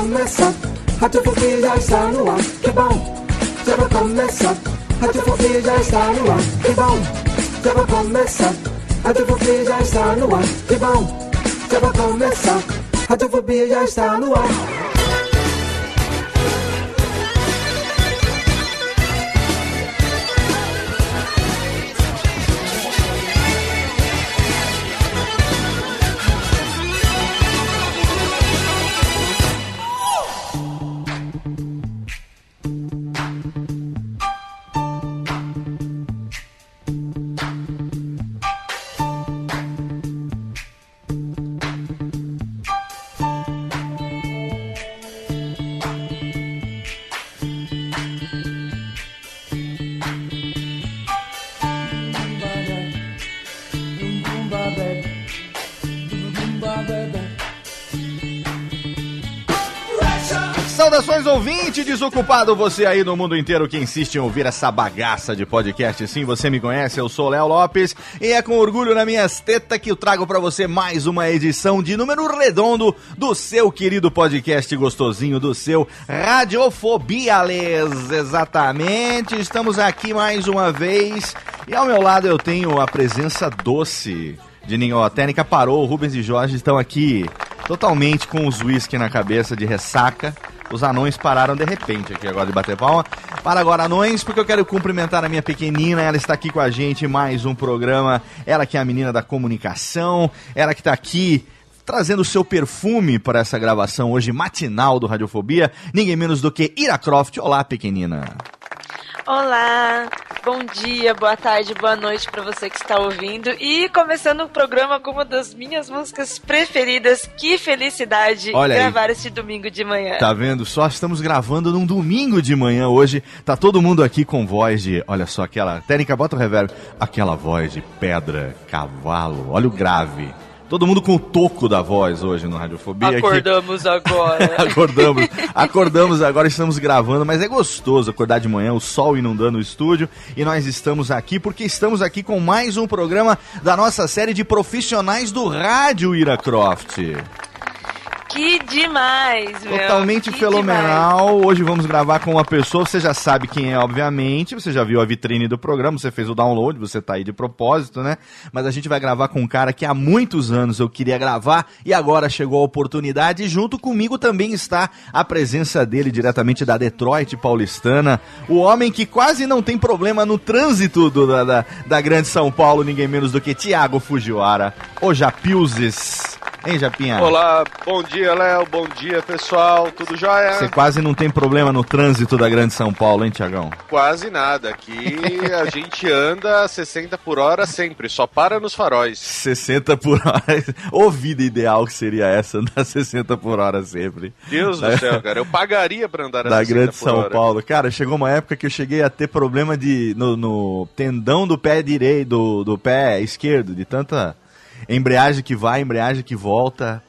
Já vai começar. Radiofobia já está no ar. Que bom, já vai começar. Radiofobia já está no ar. Que bom, já vai começar. Radiofobia já está no ar. Que bom, já vai começar. Radiofobia já está no ar. Desocupado, você aí no mundo inteiro que insiste em ouvir essa bagaça de podcast. Sim, você me conhece, eu sou Léo Lopes e é com orgulho na minhas tetas que eu trago para você mais uma edição de número redondo do seu querido podcast gostosinho, do seu Radiofobia, Les. Exatamente, estamos aqui mais uma vez e ao meu lado eu tenho a presença doce de Ninho. A técnica parou, o Rubens e Jorge estão aqui totalmente com os whisky na cabeça de ressaca. Os anões pararam de repente aqui agora de bater palma. Para agora, anões, porque eu quero cumprimentar a minha pequenina. Ela está aqui com a gente mais um programa. Ela que é a menina da comunicação. Ela que está aqui trazendo o seu perfume para essa gravação hoje matinal do Radiofobia. Ninguém menos do que Ira Croft. Olá, pequenina. Olá, bom dia, boa tarde, boa noite para você que está ouvindo e começando o programa com uma das minhas músicas preferidas. Que felicidade Olha aí. gravar esse domingo de manhã. Tá vendo? Só estamos gravando num domingo de manhã hoje. Tá todo mundo aqui com voz de, olha só, aquela. Técnica, bota o reverb. Aquela voz de pedra, cavalo. Olha o grave. Todo mundo com o toco da voz hoje no Radiofobia. Acordamos agora. acordamos, acordamos agora, estamos gravando, mas é gostoso acordar de manhã, o sol inundando o estúdio e nós estamos aqui porque estamos aqui com mais um programa da nossa série de profissionais do rádio Ira Croft. Que demais, meu. Totalmente que fenomenal. Hoje vamos gravar com uma pessoa, você já sabe quem é, obviamente. Você já viu a vitrine do programa, você fez o download, você tá aí de propósito, né? Mas a gente vai gravar com um cara que há muitos anos eu queria gravar e agora chegou a oportunidade. E junto comigo também está a presença dele diretamente da Detroit paulistana. O homem que quase não tem problema no trânsito do- da, da, da grande São Paulo, ninguém menos do que Tiago Fujiwara. O Japilzes. Hein, Japinha? Olá, bom dia, Léo, bom dia, pessoal, tudo jóia? Você quase não tem problema no trânsito da Grande São Paulo, hein, Tiagão? Quase nada, aqui a gente anda a 60 por hora sempre, só para nos faróis. 60 por hora. Ô vida ideal que seria essa, andar 60 por hora sempre. Deus do céu, cara, eu pagaria pra andar a Da 60 Grande por São hora. Paulo. Cara, chegou uma época que eu cheguei a ter problema de no, no tendão do pé direito, do, do pé esquerdo, de tanta embreagem que vai, embreagem que volta.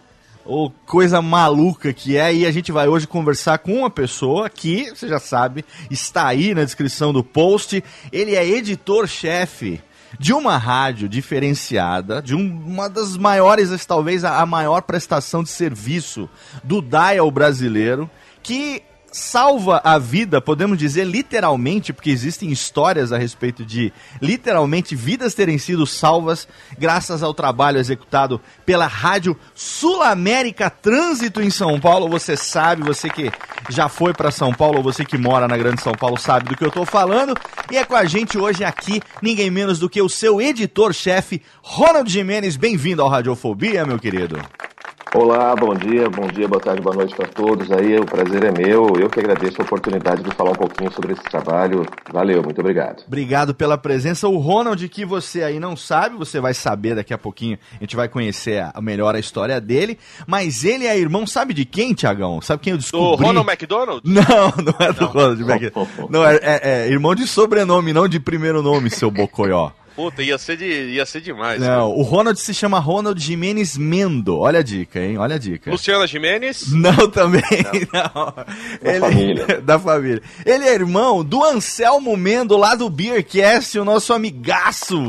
Ô, coisa maluca que é, e a gente vai hoje conversar com uma pessoa que, você já sabe, está aí na descrição do post. Ele é editor-chefe de uma rádio diferenciada, de um- uma das maiores, talvez a, a maior prestação de serviço do dial brasileiro, que salva a vida, podemos dizer literalmente, porque existem histórias a respeito de literalmente vidas terem sido salvas graças ao trabalho executado pela Rádio Sul América Trânsito em São Paulo. Você sabe, você que já foi para São Paulo, ou você que mora na Grande São Paulo sabe do que eu tô falando. E é com a gente hoje aqui, ninguém menos do que o seu editor-chefe, Ronald Jimenez. Bem-vindo ao Radiofobia, meu querido. Olá, bom dia, bom dia, boa tarde, boa noite para todos aí. O prazer é meu. Eu que agradeço a oportunidade de falar um pouquinho sobre esse trabalho. Valeu, muito obrigado. Obrigado pela presença. O Ronald, que você aí não sabe, você vai saber daqui a pouquinho. A gente vai conhecer a, melhor a história dele. Mas ele é irmão, sabe de quem, Tiagão? Sabe quem eu descobri? Do Ronald McDonald? Não, não é do não. Ronald McDonald. Não, é, é, é irmão de sobrenome, não de primeiro nome, seu bocoió. Puta, ia ser, de, ia ser demais. Não, cara. o Ronald se chama Ronald Jimenez Mendo. Olha a dica, hein? Olha a dica. Luciana Jimenez? Não, também. Não. não. Da Ele, família. Da família. Ele é irmão do Anselmo Mendo, lá do Beercast, o nosso amigaço.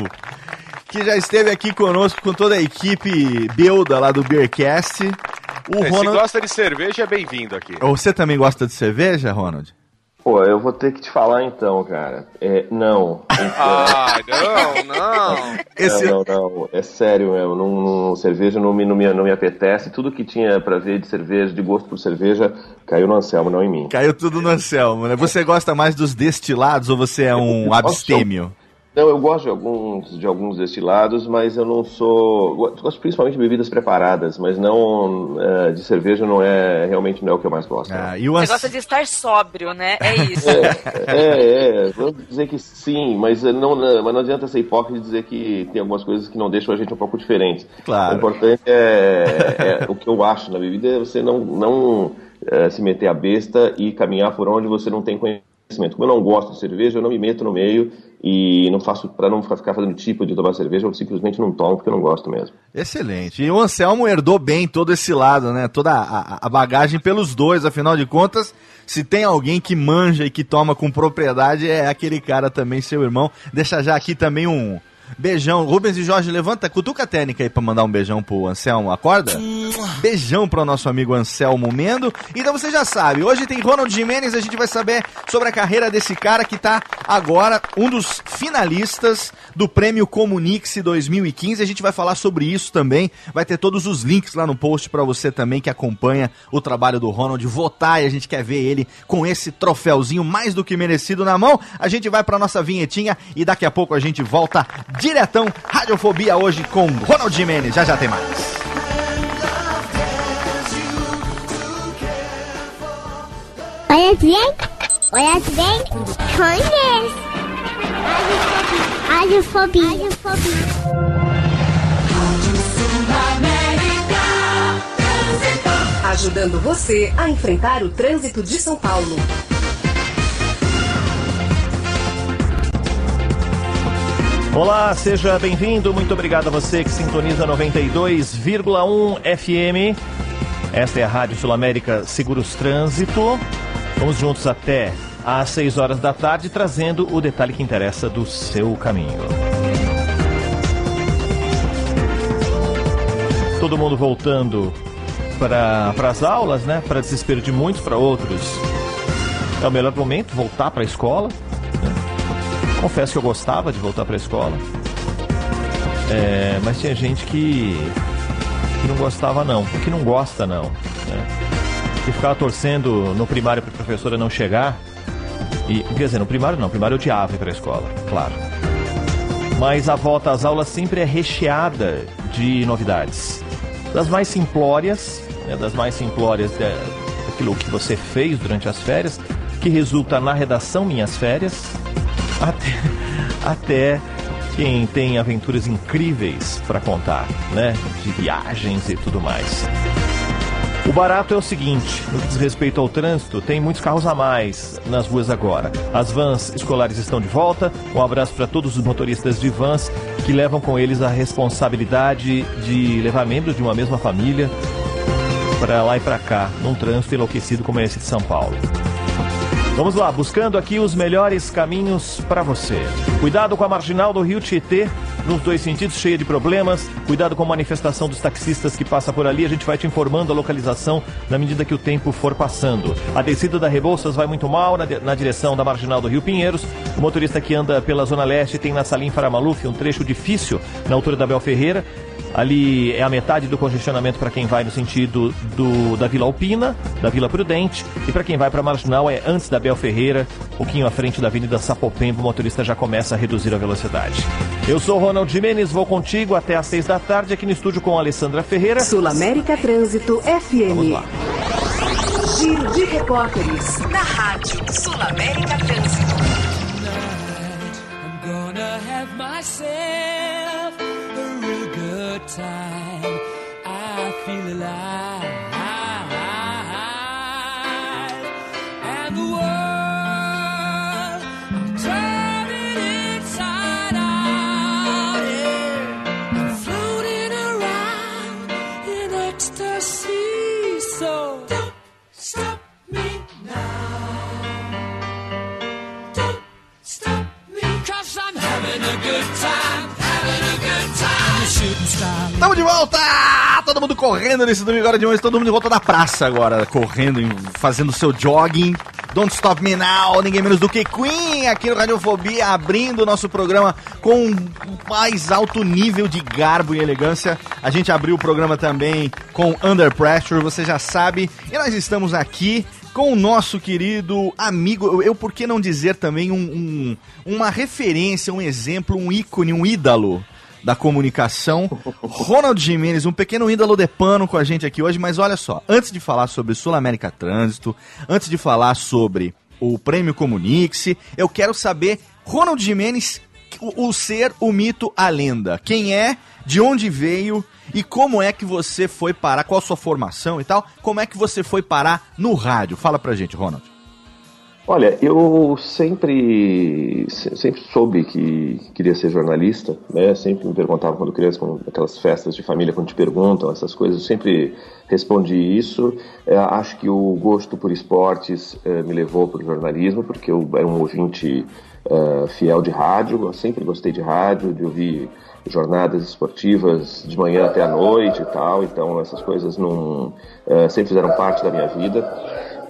Que já esteve aqui conosco com toda a equipe Belda lá do Beercast. O é, Ronald... Se gosta de cerveja, é bem-vindo aqui. Você também gosta de cerveja, Ronald? Pô, eu vou ter que te falar então, cara. É, não. ah, não, não. Esse... Não, não, não. É sério mesmo. Não, não, cerveja não me, não, me, não me apetece. Tudo que tinha pra ver de cerveja, de gosto por cerveja, caiu no Anselmo, não em mim. Caiu tudo no Anselmo, né? Você gosta mais dos destilados ou você é um abstêmio? Não, eu gosto de alguns, de alguns destilados, mas eu não sou. Gosto principalmente de bebidas preparadas, mas não uh, de cerveja não é realmente não é o que eu mais gosto. Ah, e o Você gosta de estar sóbrio, né? É isso. é, é, é, vamos dizer que sim, mas não, não, mas não adianta ser hipócrita e dizer que tem algumas coisas que não deixam a gente um pouco diferente. Claro. O importante é, é o que eu acho na bebida é você não, não é, se meter a besta e caminhar por onde você não tem conhecimento conhecimento. Como eu não gosto de cerveja, eu não me meto no meio e não faço para não ficar fazendo tipo de tomar cerveja, eu simplesmente não tomo porque eu não gosto mesmo. Excelente. E o Anselmo herdou bem todo esse lado, né? Toda a, a bagagem pelos dois, afinal de contas, se tem alguém que manja e que toma com propriedade, é aquele cara também, seu irmão. Deixa já aqui também um Beijão. Rubens e Jorge, levanta, cutuca a técnica aí pra mandar um beijão pro Anselmo. Acorda? Beijão pro nosso amigo Anselmo Mendo. Então você já sabe, hoje tem Ronald Jimenez, a gente vai saber sobre a carreira desse cara que tá agora um dos finalistas do Prêmio Comunix 2015. A gente vai falar sobre isso também. Vai ter todos os links lá no post para você também que acompanha o trabalho do Ronald votar e a gente quer ver ele com esse troféuzinho mais do que merecido na mão. A gente vai pra nossa vinhetinha e daqui a pouco a gente volta diretão Radiofobia hoje com Ronald Jimenez. Já já tem mais. Olha bem, olha bem, conhece. Radiofobia. Radiofobia. Ajudando você a enfrentar o trânsito de São Paulo. Olá, seja bem-vindo. Muito obrigado a você que sintoniza 92,1 FM. Esta é a Rádio Sul América Seguros Trânsito. Vamos juntos até às 6 horas da tarde, trazendo o detalhe que interessa do seu caminho. Todo mundo voltando para as aulas, né? Para desespero de muitos, para outros. É o melhor momento voltar para a escola. Confesso que eu gostava de voltar para a escola. É, mas tinha gente que, que não gostava não, que não gosta não. Né? Que ficava torcendo no primário para a professora não chegar. E, quer dizer, no primário não, no primário eu odiava ir para a escola, claro. Mas a volta às aulas sempre é recheada de novidades. Das mais simplórias, né, das mais simplórias daquilo que você fez durante as férias, que resulta na redação Minhas Férias, até, até quem tem aventuras incríveis para contar, né? De viagens e tudo mais. O barato é o seguinte: no que diz respeito ao trânsito, tem muitos carros a mais nas ruas agora. As vans escolares estão de volta. Um abraço para todos os motoristas de vans que levam com eles a responsabilidade de levar membros de uma mesma família para lá e para cá, num trânsito enlouquecido como esse de São Paulo. Vamos lá, buscando aqui os melhores caminhos para você. Cuidado com a marginal do Rio Tietê, nos dois sentidos, cheia de problemas. Cuidado com a manifestação dos taxistas que passa por ali. A gente vai te informando a localização na medida que o tempo for passando. A descida da Rebouças vai muito mal na, na direção da marginal do Rio Pinheiros. O motorista que anda pela Zona Leste tem na Salim Faramaluf um trecho difícil na altura da Bel Ferreira Ali é a metade do congestionamento para quem vai no sentido do, da Vila Alpina, da Vila Prudente. E para quem vai para Marginal é antes da Bel Ferreira, um pouquinho à frente da Avenida Sapopemba, o motorista já começa a reduzir a velocidade. Eu sou Ronald Jimenez, vou contigo até às seis da tarde aqui no estúdio com a Alessandra Ferreira. Sul América Trânsito Vamos FM. lá. Giro de repórteres na Rádio Sul América Trânsito. I'm time. I feel alive. Estamos de volta! Todo mundo correndo nesse domingo agora de manhã, todo mundo de volta da praça agora, correndo, fazendo seu jogging. Don't Stop Me Now, ninguém menos do que Queen aqui no Radiofobia, abrindo o nosso programa com o mais alto nível de garbo e elegância. A gente abriu o programa também com Under Pressure, você já sabe. E nós estamos aqui com o nosso querido amigo, eu, eu por que não dizer também um, um- uma referência, um exemplo, um ícone, um ídolo da comunicação, Ronald Jimenez, um pequeno ídolo de pano com a gente aqui hoje, mas olha só, antes de falar sobre Sul América Trânsito, antes de falar sobre o Prêmio Comunique-se, eu quero saber, Ronald Jimenez, o, o ser, o mito, a lenda. Quem é, de onde veio e como é que você foi parar, qual a sua formação e tal, como é que você foi parar no rádio? Fala pra gente, Ronald. Olha, eu sempre, se- sempre soube que queria ser jornalista, né? Sempre me perguntavam quando criança, com aquelas festas de família, quando te perguntam essas coisas, eu sempre respondi isso. É, acho que o gosto por esportes é, me levou para o jornalismo, porque eu era um ouvinte é, fiel de rádio, eu sempre gostei de rádio, de ouvir jornadas esportivas de manhã até a noite e tal, então essas coisas não, é, sempre fizeram parte da minha vida.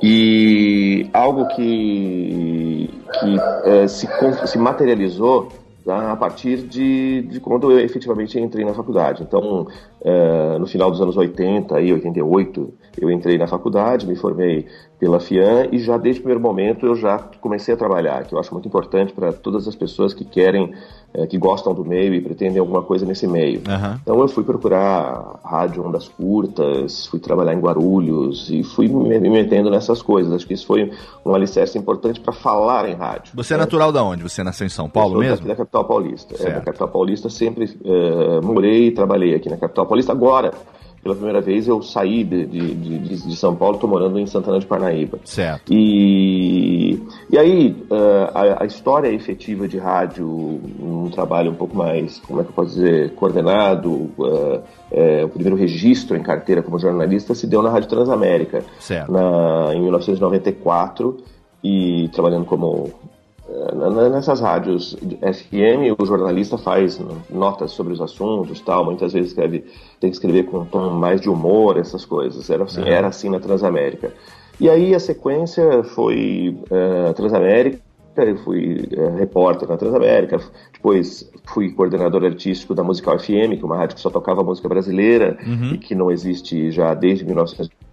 E algo que, que eh, se, se materializou tá, a partir de, de quando eu efetivamente entrei na faculdade. Então, eh, no final dos anos 80 e 88, eu entrei na faculdade, me formei pela FIAN e já desde o primeiro momento eu já comecei a trabalhar, que eu acho muito importante para todas as pessoas que querem, eh, que gostam do meio e pretendem alguma coisa nesse meio. Então eu fui procurar rádio ondas curtas, fui trabalhar em Guarulhos e fui me me metendo nessas coisas. Acho que isso foi um alicerce importante para falar em rádio. Você é natural da onde? Você nasceu em São Paulo Eu sou mesmo? daqui da capital paulista. É, da capital paulista sempre eh, morei e trabalhei aqui na capital paulista. Agora, pela primeira vez, eu saí de, de, de, de- São Paulo, estou morando em Santana de Parnaíba. Certo. E, e aí, eh, a, a história efetiva de rádio, um trabalho um pouco mais, como é que eu posso dizer, coordenado, eh, o primeiro registro em carteira como jornalista se deu na Rádio Transamérica, Certo. na, em 1994, e trabalhando como nessas rádios FM, o jornalista faz notas sobre os assuntos, tal. Muitas vezes escreve, tem que escrever com um tom mais de humor, essas coisas. Era assim, era assim na Transamérica. E aí a sequência foi eh, Transamérica. Eu fui eh, repórter na Transamérica, depois fui coordenador artístico da Musical FM, que é uma rádio que só tocava música brasileira Uhum. e que não existe já desde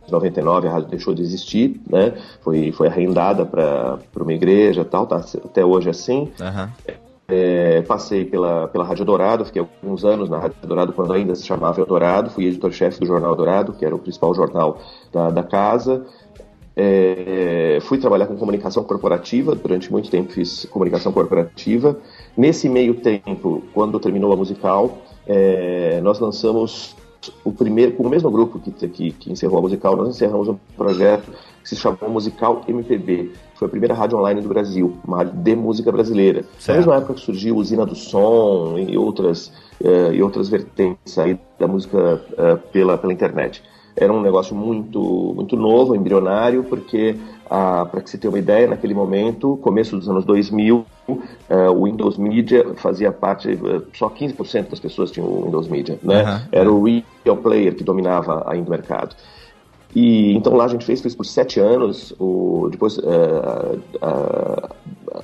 1999, a rádio deixou de existir, né? Foi, foi arrendada para uma igreja e tal, tá até hoje assim. Aham. É, passei pela, pela Rádio Dourado, fiquei alguns anos na Rádio Dourado quando ainda se chamava Eldorado, fui editor-chefe do Jornal Dourado, que era o principal jornal da, da casa. É, fui trabalhar com comunicação corporativa, durante muito tempo fiz comunicação corporativa. Nesse meio tempo, quando terminou a musical, é, nós lançamos o primeiro, com o mesmo grupo que, que, que encerrou a musical, nós encerramos um projeto que se chamou Musical MPB. Foi a primeira rádio online do Brasil, uma rádio de música brasileira. Na mesma época que surgiu Usina do Som e outras, eh, e outras vertentes aí da música eh, pela, pela internet. Era um negócio muito, muito novo, embrionário, porque, ah, para que você tenha uma ideia, naquele momento, começo dos anos 2000, eh, o Windows Media fazia parte, eh, só 15% das pessoas tinham o Windows Media, né? Aham. Era o Real Player que dominava ainda o mercado. E então lá a gente fez, fez por sete anos. O, depois, ah,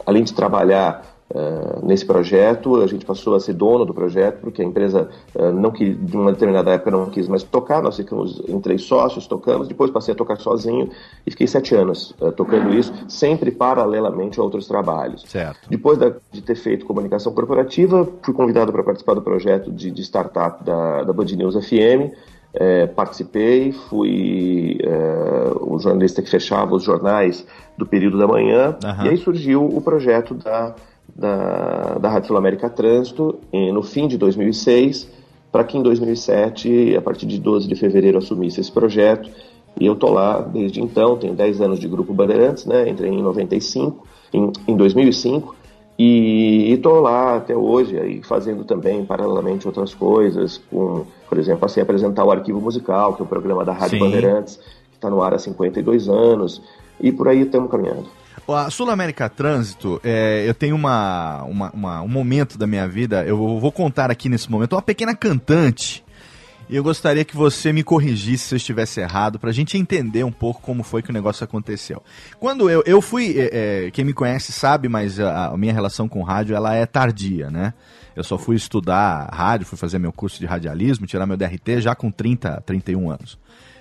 além de trabalhar uh, nesse projeto. A gente passou a ser dono do projeto, porque a empresa uh, não quis, de uma determinada época não quis mais tocar. Nós ficamos em três sócios, tocamos. Depois passei a tocar sozinho e fiquei sete anos uh, tocando isso, sempre paralelamente a outros trabalhos. Certo. Depois da, de ter feito comunicação corporativa, fui convidado para participar do projeto de, de startup da, da Band News FM. É, participei, fui é, o jornalista que fechava os jornais do período da manhã, Aham. e aí surgiu o projeto da, da, da Rádio Sul América Trânsito no fim de 2006, para que em 2007, a partir de 12 de fevereiro, assumisse esse projeto. E eu tô lá desde então, tenho 10 anos de Grupo Bandeirantes, né? Entrei em 95, em, em 2005, e estou lá até hoje, aí fazendo também paralelamente outras coisas, com, por exemplo, assim, apresentar o Arquivo Musical, que é o programa da Rádio Sim. Bandeirantes, que está no ar há 52 anos, e por aí estamos caminhando. A Sul América Trânsito, é, eu tenho uma, uma- uma- um momento da minha vida, eu vou contar aqui nesse momento, uma pequena cantante. E eu gostaria que você me corrigisse se eu estivesse errado, pra gente entender um pouco como foi que o negócio aconteceu. Quando eu, eu fui, é, é, quem me conhece sabe, mas a, a minha relação com rádio, ela é tardia, né? Eu só fui estudar rádio, fui fazer meu curso de radialismo, tirar meu DRT já com 30, 31 anos.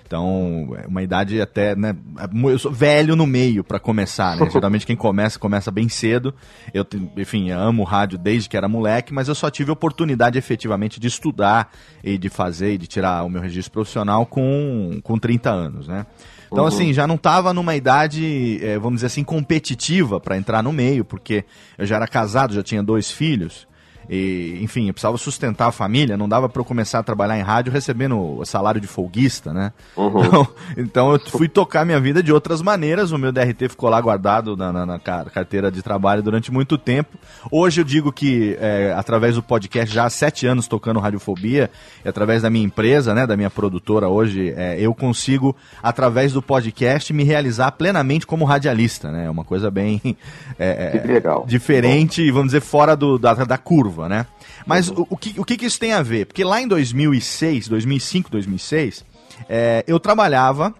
Então, uma idade até, né? Eu sou velho no meio pra começar, né? Geralmente quem começa, começa bem cedo. Eu, enfim, amo rádio desde que era moleque, mas eu só tive oportunidade efetivamente de estudar e de fazer e de tirar o meu registro profissional com, com 30 anos, né? Então, Uhum. assim, já não tava numa idade, eh, vamos dizer assim, competitiva pra entrar no meio, porque eu já era casado, já tinha dois filhos. E, enfim, eu precisava sustentar a família, não dava para eu começar a trabalhar em rádio recebendo o salário de folguista, né? Então, então eu fui tocar minha vida de outras maneiras. O meu DRT ficou lá guardado na, na- na ca- carteira de trabalho durante muito tempo. Hoje eu digo que, é, através do podcast, já há sete anos tocando Radiofobia, e através da minha empresa, né, da minha produtora hoje, é, eu consigo, através do podcast, me realizar plenamente como radialista, né? É uma coisa bem é, é, legal. diferente, vamos dizer, fora do, da, da curva, né? Mas o, o que, o que que isso tem a ver? Porque lá em 2006, 2005, 2006, é, eu trabalhava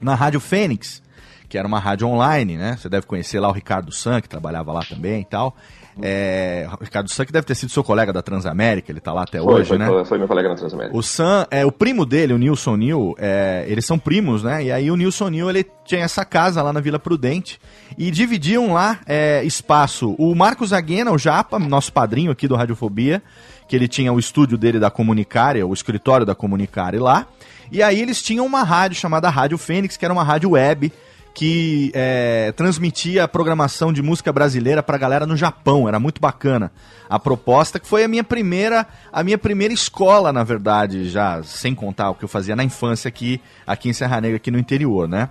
na Rádio Fênix, que era uma rádio online, né? Você deve conhecer lá o Ricardo San, que trabalhava lá também e tal. É, o Ricardo San, que deve ter sido seu colega da Transamérica, ele tá lá até Foi, hoje, foi, né? foi, foi meu colega na Transamérica. O Sam, é, o primo dele, o Nilson Nil, é, eles são primos, né? E aí o Nilson Nil, ele tinha essa casa lá na Vila Prudente e dividiam lá é, espaço. O Marcos Aguena, o Japa, nosso padrinho aqui do Radiofobia, que ele tinha o estúdio dele da Comunicária, o escritório da Comunicária lá. E aí eles tinham uma rádio chamada Rádio Fênix, que era uma rádio web que é, transmitia a programação de música brasileira pra galera no Japão. Era muito bacana. A proposta que foi a minha primeira, a minha primeira escola, na verdade, já sem contar o que eu fazia na infância aqui, aqui em Serra Negra, aqui no interior, né?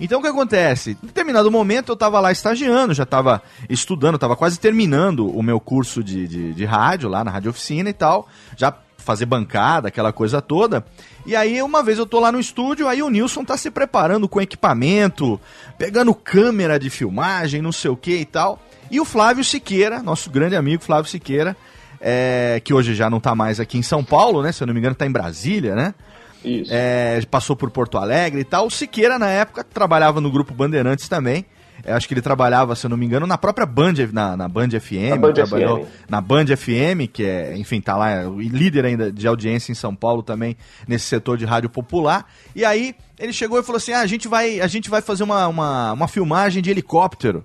Então o que acontece? Em determinado momento eu estava lá estagiando, já estava estudando, estava quase terminando o meu curso de, de, de rádio lá na Rádio Oficina e tal, já fazer bancada, aquela coisa toda. E aí uma vez eu tô lá no estúdio, aí o Nilson tá se preparando com equipamento, pegando câmera de filmagem, não sei o que e tal. E o Flávio Siqueira, nosso grande amigo Flávio Siqueira, é, que hoje já não tá mais aqui em São Paulo, né? Se eu não me engano, tá em Brasília, né? Isso. É, passou por Porto Alegre e tal. O Siqueira, na época, trabalhava no grupo Bandeirantes também. Acho que ele trabalhava, se eu não me engano, na própria Band, na, na Band FM. Na Band trabalhou FM. na Band FM, que é, enfim, tá lá, é o líder ainda de audiência em São Paulo também, nesse setor de rádio popular. E aí, ele chegou e falou assim: ah, a gente vai, a gente vai fazer uma, uma, uma filmagem de helicóptero.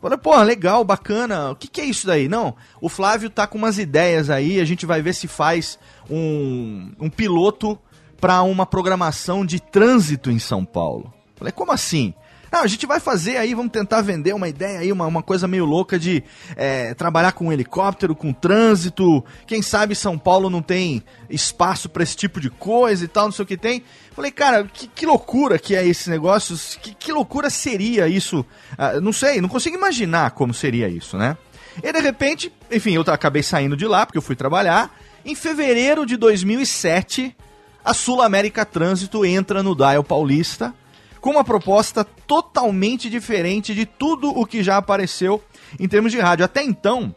Falei, pô, legal, bacana. O que, que é isso daí? Não, o Flávio tá com umas ideias aí, a gente vai ver se faz um, um piloto para uma programação de trânsito em São Paulo. Falei, como assim? Não, a gente vai fazer aí, vamos tentar vender uma ideia aí, uma, uma coisa meio louca de é, trabalhar com helicóptero, com trânsito. Quem sabe São Paulo não tem espaço para esse tipo de coisa e tal, não sei o que tem. Falei, cara, que, que loucura que é esse negócio, que, que loucura seria isso? Ah, não sei, não consigo imaginar como seria isso, né? E de repente, enfim, eu acabei saindo de lá porque eu fui trabalhar. Em fevereiro de 2007, a Sul América Trânsito entra no Dial Paulista com uma proposta totalmente diferente de tudo o que já apareceu em termos de rádio. Até então,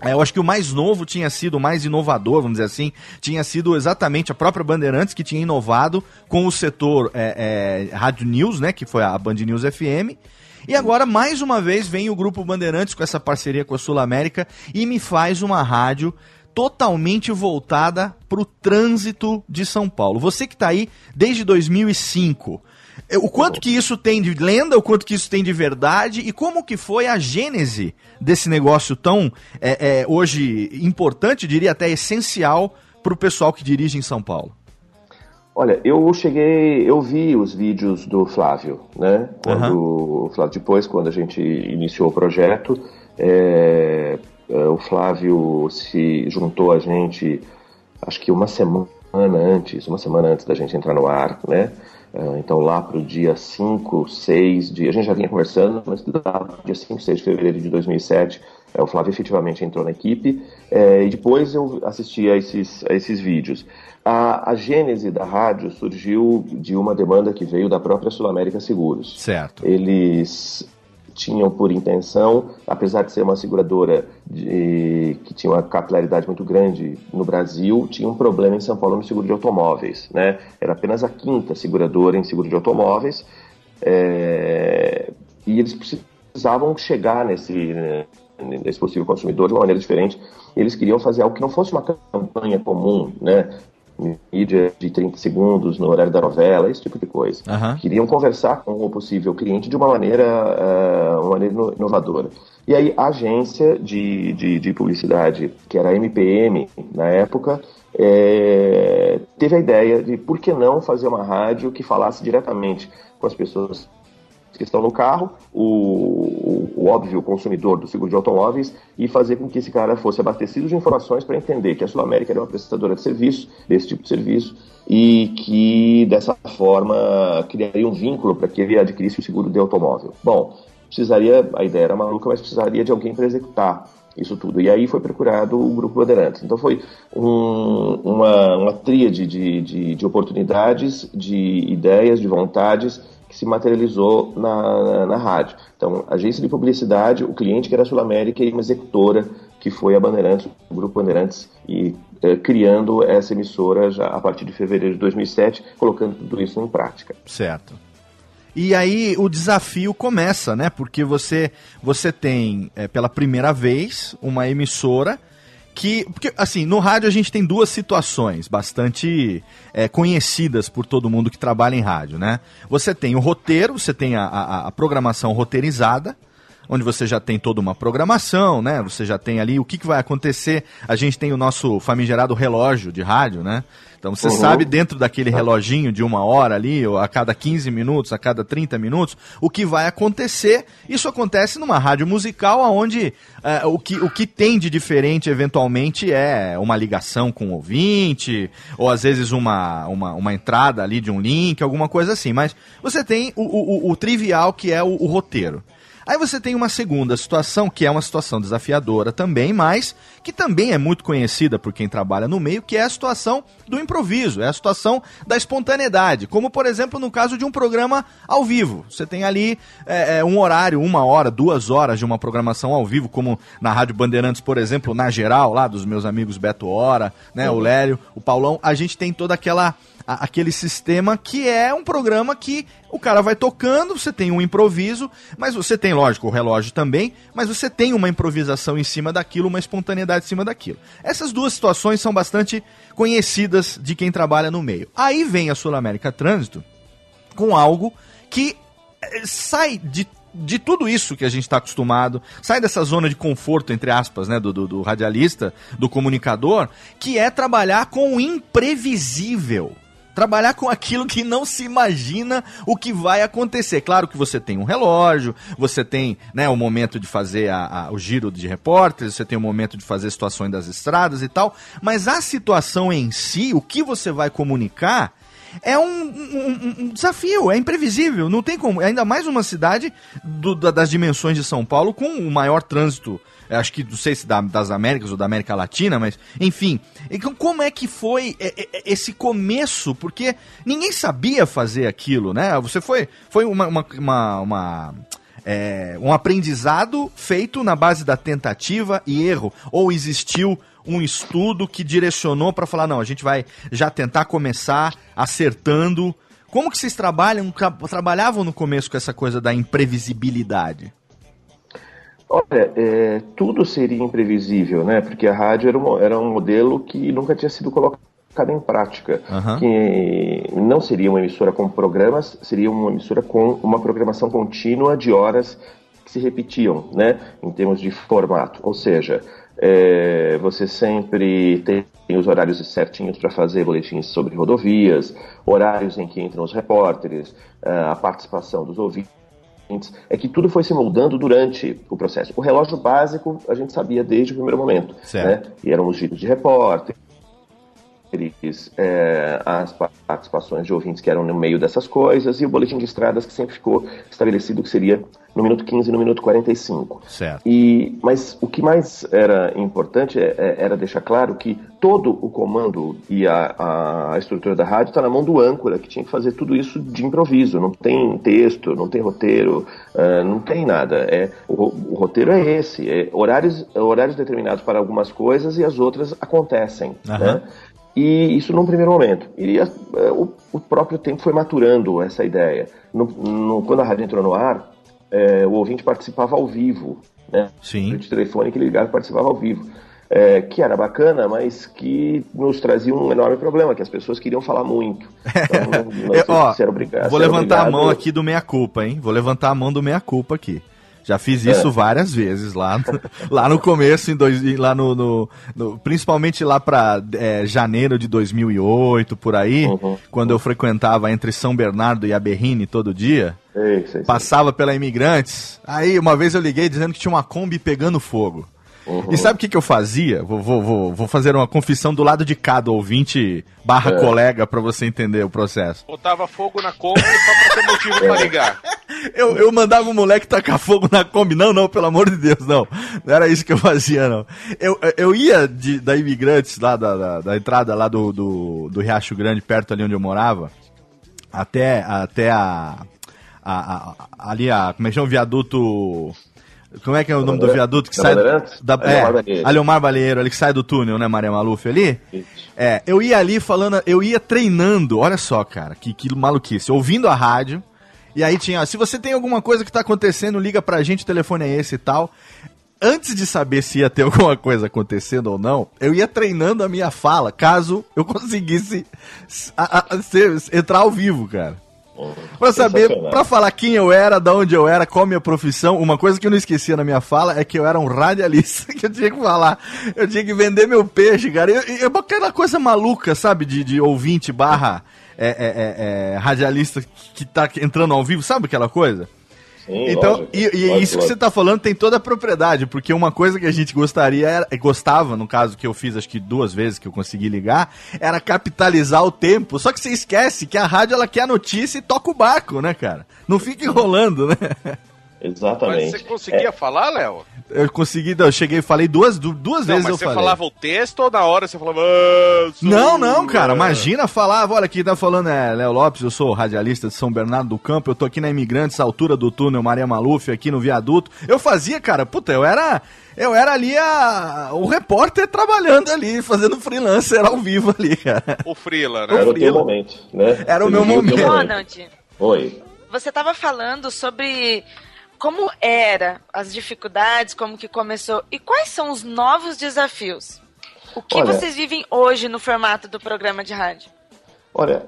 é, eu acho que o mais novo tinha sido, o mais inovador, vamos dizer assim, tinha sido exatamente a própria Bandeirantes que tinha inovado com o setor é, é, Rádio News, né, que foi a Band News FM. E agora, mais uma vez, vem o Grupo Bandeirantes com essa parceria com a Sul América e me faz uma rádio totalmente voltada para o trânsito de São Paulo. Você que está aí desde 2005, é, o quanto que isso tem de lenda, o quanto que isso tem de verdade e como que foi a gênese desse negócio tão é, é, hoje importante, diria até essencial para o pessoal que dirige em São Paulo? Olha, eu cheguei, eu vi os vídeos do Flávio, né? Quando uhum. Flávio, depois, quando a gente iniciou o projeto, é, é, o Flávio se juntou a gente, acho que uma semana antes, uma semana antes da gente entrar no ar, né? É, então lá para o dia 5, 6 de. A gente já vinha conversando, mas lá dia 5, 6 de fevereiro de 2007, é, o Flávio efetivamente entrou na equipe. É, e depois eu assisti a esses, a esses vídeos. A, a gênese da rádio surgiu de uma demanda que veio da própria Sul América Seguros. Certo. Eles tinham por intenção, apesar de ser uma seguradora de, que tinha uma capilaridade muito grande no Brasil, tinha um problema em São Paulo no seguro de automóveis. Né? Era apenas a quinta seguradora em seguro de automóveis é, e eles precisavam chegar nesse, nesse possível consumidor de uma maneira diferente. Eles queriam fazer algo que não fosse uma campanha comum, né? Mídia de 30 segundos no horário da novela, esse tipo de coisa. Uhum. Queriam conversar com o possível cliente de uma maneira, uh, uma maneira inovadora. E aí a agência de, de, de publicidade, que era a MPM na época, é, teve a ideia de por que não fazer uma rádio que falasse diretamente com as pessoas que estão no carro, o, o, óbvio consumidor do seguro de automóveis, e fazer com que esse cara fosse abastecido de informações para entender que a Sul América era uma prestadora de serviço, desse tipo de serviço, e que dessa forma criaria um vínculo para que ele adquirisse o seguro de automóvel. Bom, precisaria, a ideia era maluca, mas precisaria de alguém para executar isso tudo. E aí foi procurado o Grupo Bandeirantes. Então foi um, uma, uma tríade de, de, de oportunidades, de ideias, de vontades que se materializou na, na, na, rádio. Então, agência de publicidade, o cliente que era a Sul América e uma executora que foi a Bandeirantes, o Grupo Bandeirantes, e eh, criando essa emissora já a partir de fevereiro de 2007, colocando tudo isso em prática. Certo. E aí o desafio começa, né? Porque você, você tem, é, pela primeira vez, uma emissora que. Porque, assim, no rádio a gente tem duas situações bastante é, conhecidas por todo mundo que trabalha em rádio, né? Você tem o roteiro, você tem a, a, a programação roteirizada, onde você já tem toda uma programação, né? Você já tem ali o que, que vai acontecer. A gente tem o nosso famigerado relógio de rádio, né? Então você uhum. sabe dentro daquele reloginho de uma hora ali, ou a cada 15 minutos, a cada 30 minutos, o que vai acontecer. Isso acontece numa rádio musical, onde é, o, que, o que tem de diferente eventualmente é uma ligação com o ouvinte, ou às vezes uma, uma, uma entrada ali de um link, alguma coisa assim. Mas você tem o, o, o trivial que é o, o roteiro. Aí você tem uma segunda situação, que é uma situação desafiadora também, mas que também é muito conhecida por quem trabalha no meio, que é a situação do improviso, é a situação da espontaneidade. Como, por exemplo, no caso de um programa ao vivo. Você tem ali é, é, um horário, uma hora, duas horas de uma programação ao vivo, como na Rádio Bandeirantes, por exemplo, na geral, lá dos meus amigos Beto Hora, né, uhum. o Lério, o Paulão. A gente tem toda aquela a, aquele sistema que é um programa que o cara vai tocando, você tem um improviso, mas você tem, lógico, o relógio também, mas você tem uma improvisação em cima daquilo, uma espontaneidade em cima daquilo. Essas duas situações são bastante conhecidas de quem trabalha no meio. Aí vem a Sul América Trânsito com algo que eh, sai de de tudo isso que a gente está acostumado, sai dessa zona de conforto, entre aspas, né, do, do, do, radialista, do comunicador, que é trabalhar com o imprevisível. Trabalhar com aquilo que não se imagina o que vai acontecer. Claro que você tem um relógio, você tem né, o momento de fazer a, a, o giro de repórteres, você tem o momento de fazer situações das estradas e tal, mas a situação em si, o que você vai comunicar, é um, um, um, desafio, é imprevisível, não tem como. Ainda mais uma cidade do, da, das dimensões de São Paulo com o maior trânsito acho que não sei se da, das Américas ou da América Latina, mas enfim. Então, como é que foi esse começo? Porque ninguém sabia fazer aquilo, né? Você foi, foi uma, uma, uma, uma é, um aprendizado feito na base da tentativa e erro, ou existiu um estudo que direcionou para falar não, a gente vai já tentar começar acertando Como que vocês trabalham, tra- trabalhavam no começo com essa coisa da imprevisibilidade? Olha, é, tudo seria imprevisível, né? Porque a rádio era um, era um modelo que nunca tinha sido colocado em prática. Aham. Que não seria uma emissora com programas, seria uma emissora com uma programação contínua de horas que se repetiam, né? Em termos de formato. Ou seja, é, você sempre tem os horários certinhos para fazer boletins sobre rodovias, horários em que entram os repórteres, ah, a participação dos ouvintes é que tudo foi se moldando durante o processo. O relógio básico a gente sabia desde o primeiro momento, Certo. né? E eram os giros de repórter, é, as participações de ouvintes que eram no meio dessas coisas e o boletim de estradas que sempre ficou estabelecido que seria no minuto 15 e no minuto 45. Certo. E, mas o que mais era importante é- é- era deixar claro que todo o comando e a, a estrutura da rádio está na mão do âncora, que tinha que fazer tudo isso de improviso. Não tem texto, não tem roteiro, ah, não tem nada. É, o, o roteiro é esse: é horários, horários determinados para algumas coisas e as outras acontecem. Aham. né? E isso num primeiro momento. E a- eh, o, o próprio tempo foi maturando essa ideia. No- no- quando a rádio entrou no ar, eh, o ouvinte participava ao vivo, né? Sim. De telefone que ligava participava ao vivo. Eh, que era bacana, mas que nos trazia um enorme problema, que as pessoas queriam falar muito. Então, não, não Eu, sei ó, obrigado, vou levantar a obrigado. mão aqui do meia-culpa, hein? Vou levantar a mão do meia-culpa aqui. Já fiz É. isso várias vezes lá no, lá no começo, em dois, lá no, no- no- principalmente lá pra é, janeiro de 2008, por aí, Uhum. quando eu frequentava entre São Bernardo e Aberrini todo dia, Sei, sei, sei. passava pela Imigrantes. Aí uma vez eu liguei dizendo que tinha uma Kombi pegando fogo. Uhum. E sabe o que, que eu fazia? Vou, vou, vou, vou fazer uma confissão do lado de cada ouvinte barra É. colega pra você entender o processo. Botava fogo na Kombi só pra ter motivo pra ligar. Eu, eu mandava o moleque tacar fogo na Kombi. Não, não, pelo amor de Deus, não. Não era isso que eu fazia, não. Eu, eu ia de, da Imigrantes, lá da, da, da entrada lá do, do, do Riacho Grande, perto ali onde eu morava, até, até a, a, a- ali a, como é que chama o viaduto... Como é que é o nome do viaduto que Da sai... Da, é. Aliomar ali que sai do túnel, né, Maria Maluf, ali? Isso. É, eu ia ali falando, eu ia treinando, olha só, cara, que, que maluquice, ouvindo a rádio, e aí tinha, ó, se você tem alguma coisa que tá acontecendo, liga pra gente, o telefone é esse e tal. Antes de saber se ia ter alguma coisa acontecendo ou não, eu ia treinando a minha fala, caso eu conseguisse a- a- ser- entrar ao vivo, cara. Pra saber, pra falar quem eu era, da onde eu era, qual a minha profissão. Uma coisa que eu não esquecia na minha fala é que eu era um radialista, que eu tinha que falar. Eu tinha que vender meu peixe, cara. E e- e aquela coisa maluca, sabe, de, de ouvinte barra é, é, é, é, radialista que tá entrando ao vivo, sabe aquela coisa? Sim, Então, lógico. e, e Lógico, isso que você lógico. tá falando tem toda a propriedade, porque uma coisa que a gente gostaria, era, gostava, no caso que eu fiz acho que duas vezes que eu consegui ligar, era capitalizar o tempo. Só que você esquece que a rádio ela quer a notícia e toca o barco, né, cara? Não fica enrolando, né? Mas Exatamente. você conseguia falar, Léo? Eu consegui, eu cheguei e falei duas, du- duas Não, vezes mas eu você falei. falava o texto ou na hora você falava. "Ah, sou- Não, não, cara, imagina falar, olha, aqui tá falando é Léo Lopes, eu sou radialista de São Bernardo do Campo, eu tô aqui na Imigrantes, altura do túnel Maria Maluf, aqui no viaduto. Eu fazia, cara, puta, eu era, eu era ali a, o repórter trabalhando ali, fazendo freelancer ao vivo ali, cara. O Freela, né? Era o teu momento, né? Era o Você meu momento. Ronald, Oi. você estava falando sobre como era as dificuldades, como que começou e quais são os novos desafios. O que Olha- vocês vivem hoje no formato do programa de rádio? Olha,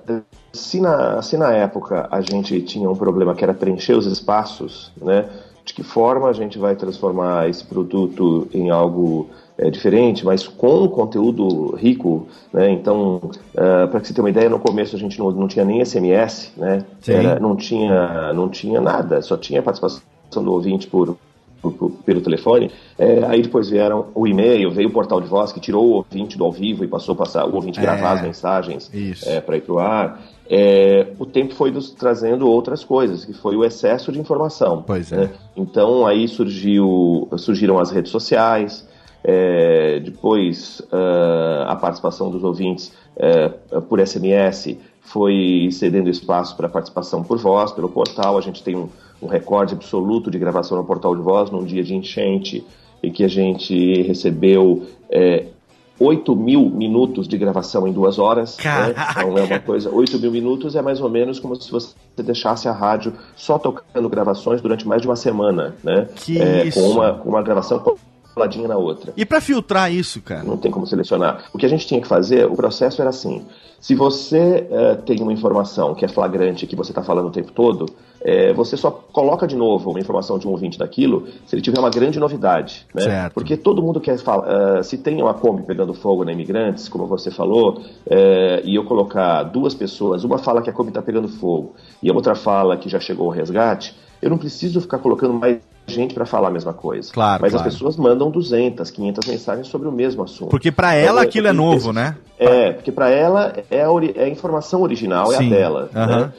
se na, se na época a gente tinha um problema que era preencher os espaços, né? De que forma a gente vai transformar esse produto em algo é, diferente, mas com conteúdo rico, né? Então, para que você tenha uma ideia, no começo a gente não, não tinha nem SMS, né? Era- não tinha, não tinha nada, só tinha participação do ouvinte por por- por- pelo telefone. É, aí depois vieram o e-mail, veio o portal de voz que tirou o ouvinte do ao vivo e passou a passar o ouvinte É. gravar as mensagens Isso. para ir para o ar. É, o tempo foi nos trazendo outras coisas, que foi o excesso de informação. Pois é. né? Então aí surgiu, surgiram as redes sociais, é, depois ah, a participação dos ouvintes é, por SMS foi cedendo espaço para participação por voz, pelo portal. A gente tem um, um recorde absoluto de gravação no portal de voz num dia de enchente, em que a gente recebeu é, 8 mil minutos de gravação em duas horas. Né? Então é uma coisa. 8 mil minutos é mais ou menos como se você deixasse a rádio só tocando gravações durante mais de uma semana, né? Que É, isso. Com uma, com uma gravação coladinha na outra. E pra filtrar isso, cara? Não tem como selecionar. O que a gente tinha que fazer, o processo era assim: se você eh, tem uma informação que é flagrante, que você está falando o tempo todo, eh, você só coloca de novo uma informação de um ouvinte daquilo se ele tiver uma grande novidade. Né? Certo. Porque todo mundo quer falar. eh, se tem uma Kombi pegando fogo na Imigrantes, como você falou, e eu colocar duas pessoas, uma fala que a Kombi está pegando fogo e a outra fala que já chegou o resgate, eu não preciso ficar colocando mais gente para falar a mesma coisa. Claro, Mas claro. as pessoas mandam 200, 500 mensagens sobre o mesmo assunto. Porque pra ela Então, aquilo é eu- novo, né? É, porque para ela é a, é a informação original, é Sim, a dela. aham. né?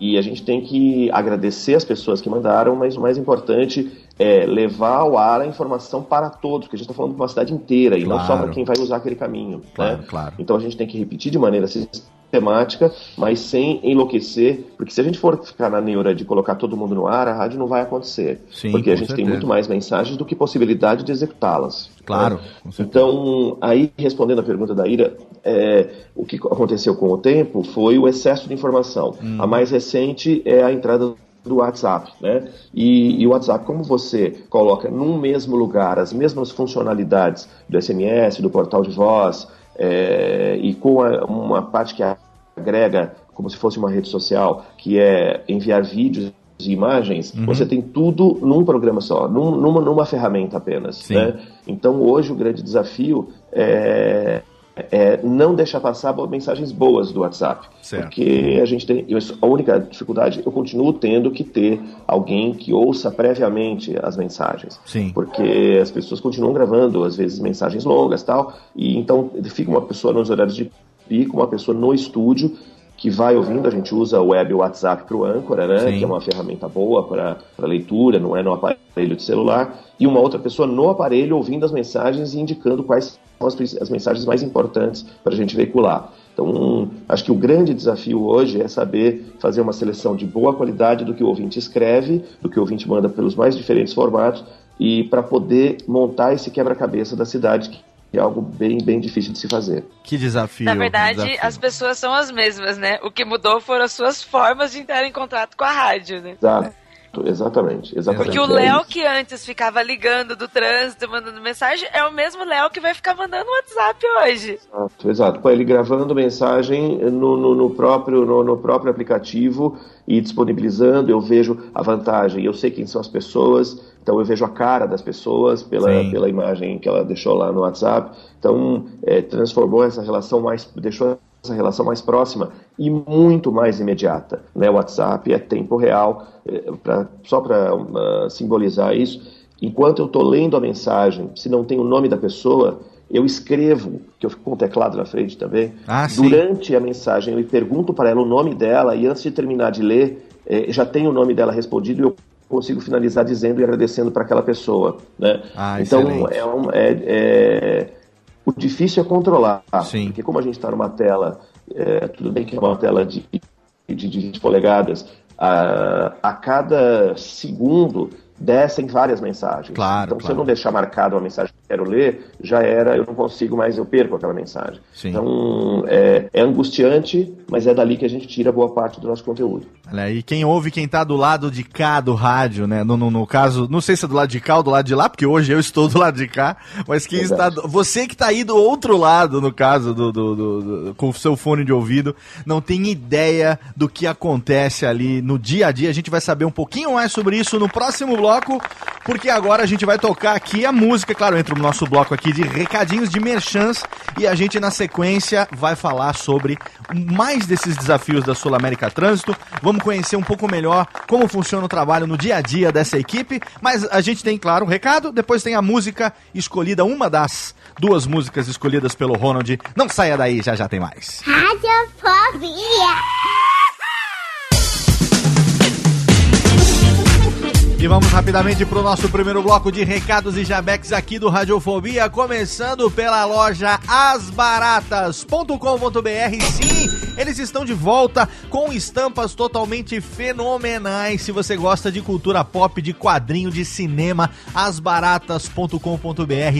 E a gente tem que agradecer as pessoas que mandaram, mas o mais importante é levar ao ar a informação para todos, porque a gente está falando de uma cidade inteira e não só para quem vai usar aquele caminho. Claro, né? claro. Então a gente tem que repetir de maneira sistemática, mas sem enlouquecer, porque se a gente for ficar na neura de colocar todo mundo no ar, a rádio não vai acontecer. Sim, porque a gente tem certeza. muito mais mensagens do que possibilidade de executá-las. Claro, né? Então, aí respondendo a pergunta da Ira, é, o que aconteceu com o tempo foi o excesso de informação. Hum. A mais recente é a entrada do WhatsApp, né? E, e o WhatsApp, como você coloca num mesmo lugar as mesmas funcionalidades do SMS, do portal de voz, é, e com a- uma parte que agrega como se fosse uma rede social, que é enviar vídeos e imagens, Uhum. você tem tudo num programa só, num- numa, numa ferramenta apenas. Né? Então hoje o grande desafio é, é não deixar passar mensagens boas do WhatsApp. Certo. Porque a gente tem. A única dificuldade, eu continuo tendo que ter alguém que ouça previamente as mensagens. Sim. Porque as pessoas continuam gravando, às vezes, mensagens longas tal. E então fica uma pessoa nos horários de pico, uma pessoa no estúdio que vai ouvindo, a gente usa o web e o WhatsApp para o âncora, né? Sim. Que é uma ferramenta boa para leitura, não é no aparelho de celular, e uma outra pessoa no aparelho ouvindo as mensagens e indicando quais são as, as mensagens mais importantes para a gente veicular. Então, um, acho que o grande desafio hoje é saber fazer uma seleção de boa qualidade do que o ouvinte escreve, do que o ouvinte manda pelos mais diferentes formatos, e para poder montar esse quebra-cabeça da cidade, é algo bem, bem difícil de se fazer. Que desafio. Na verdade, desafio. as pessoas são as mesmas, né? O que mudou foram as suas formas de entrar em contato com a rádio, né? Exato, exatamente. exatamente Porque o é Léo isso. que antes ficava ligando do trânsito, mandando mensagem, é o mesmo Léo que vai ficar mandando WhatsApp hoje. Exato, exato. Pô, ele gravando mensagem no, no- no próprio, no, no próprio aplicativo e disponibilizando, eu vejo a vantagem. Eu sei quem são as pessoas, então eu vejo a cara das pessoas pela, Sim. pela imagem que ela deixou lá no WhatsApp. Então, é, transformou essa relação mais, deixou essa relação mais próxima e muito mais imediata. Né? O WhatsApp é tempo real, é, pra- só para simbolizar isso. Enquanto eu estou lendo a mensagem, se não tem o nome da pessoa, eu escrevo, que eu fico com o teclado na frente também. Ah. Durante a mensagem, eu pergunto para ela o nome dela e antes de terminar de ler, eh, já tem o nome dela respondido e eu consigo finalizar dizendo e agradecendo para aquela pessoa. Né? Ah, então, é, um- é- é- o difícil é controlar, Sim. porque como a gente está numa tela, eh, tudo bem que é uma tela de, de, de 20 polegadas, a, a cada segundo descem várias mensagens. Claro, então, se eu claro. não deixar marcado uma mensagem quero ler, já era, eu não consigo mais, eu perco aquela mensagem. Sim. Então, é, é angustiante, mas é dali que a gente tira boa parte do nosso conteúdo. Olha aí, quem ouve quem tá do lado de cá do rádio, né? No, no, no caso, não sei se é do lado de cá ou do lado de lá, porque hoje eu estou do lado de cá, mas quem está. Verdade. do- Você que tá aí do outro lado, no caso, do, do- do- do- com o seu fone de ouvido, não tem ideia do que acontece ali no dia a dia. A gente vai saber um pouquinho mais sobre isso no próximo bloco, porque agora a gente vai tocar aqui a música, claro, entra o nosso bloco aqui de recadinhos de merchans e a gente na sequência vai falar sobre mais desses desafios da Sul América Trânsito. Vamos conhecer um pouco melhor como funciona o trabalho no dia a dia dessa equipe, mas a gente tem, claro, um recado, depois tem a música escolhida, uma das duas músicas escolhidas pelo Ronald. Não saia daí, já já tem mais. Radiofobia. E vamos rapidamente para o nosso primeiro bloco de recados e jabeques aqui do Radiofobia, começando pela loja asbaratas.com.br. Sim, Eles estão de volta com estampas totalmente fenomenais. Se você gosta de cultura pop, de quadrinho, de cinema, asbaratas.com.br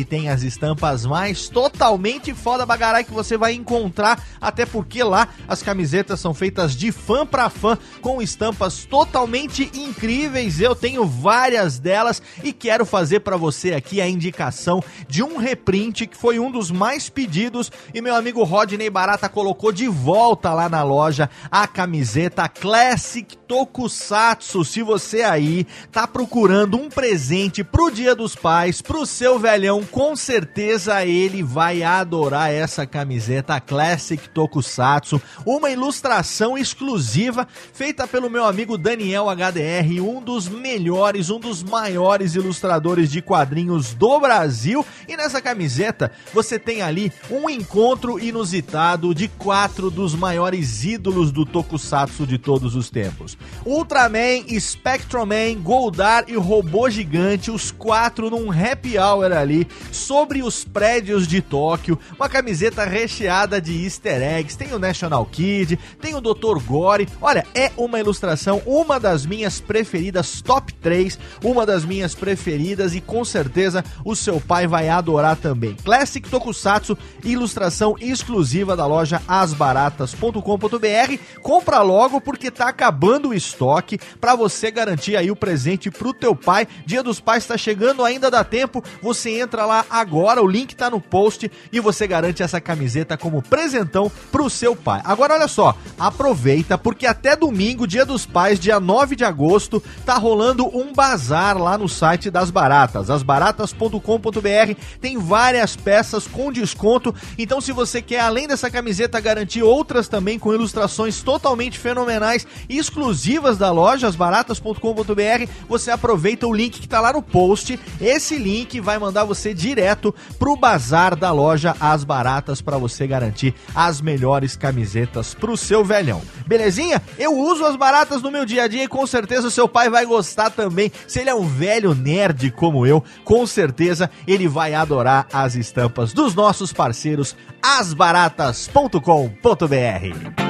tem as estampas mais totalmente foda bagarai que você vai encontrar, até porque lá as camisetas são feitas de fã para fã com estampas totalmente incríveis. Eu tenho várias delas e quero fazer para você aqui a indicação de um reprint que foi um dos mais pedidos e meu amigo Rodney Barata colocou de volta lá na loja a camiseta Classic Tokusatsu. Se você aí tá procurando um presente pro Dia dos Pais, pro seu velhão, com certeza ele vai adorar essa camiseta Classic Tokusatsu, uma ilustração exclusiva feita pelo meu amigo Daniel HDR, um dos melhores, um dos maiores ilustradores de quadrinhos do Brasil. E nessa camiseta você tem ali um encontro inusitado de quatro dos maiores ídolos do Tokusatsu de todos os tempos. Ultraman, Spectroman, Goldar e Robô Gigante, os quatro num happy hour ali, sobre os prédios de Tóquio, uma camiseta recheada de easter eggs, tem o National Kid, tem o Dr. Gore, olha, é uma ilustração, uma das minhas preferidas, top 3, uma das minhas preferidas e com certeza o seu pai vai adorar também. Classic Tokusatsu, ilustração exclusiva da loja asbaratas.com.br, compra logo porque tá acabando o estoque para você garantir aí o presente pro teu pai. Dia dos Pais está chegando, ainda dá tempo. Você entra lá agora, o link tá no post e você garante essa camiseta como presentão pro seu pai. Agora olha só, aproveita porque até domingo, Dia dos Pais, dia 9 de agosto, tá rolando um bazar lá no site das Baratas, asbaratas.com.br. Tem várias peças com desconto. Então se você quer além dessa camiseta garantir outras também com ilustrações totalmente fenomenais exclusivas da loja, asbaratas.com.br, você aproveita o link que tá lá no post. Esse link vai mandar você direto pro bazar da loja As Baratas para você garantir as melhores camisetas pro seu velhão. Belezinha? Eu uso as baratas no meu dia a dia e com certeza o seu pai vai gostar também. Se ele é um velho nerd como eu, com certeza ele vai adorar as estampas dos nossos parceiros asbaratas.com.br.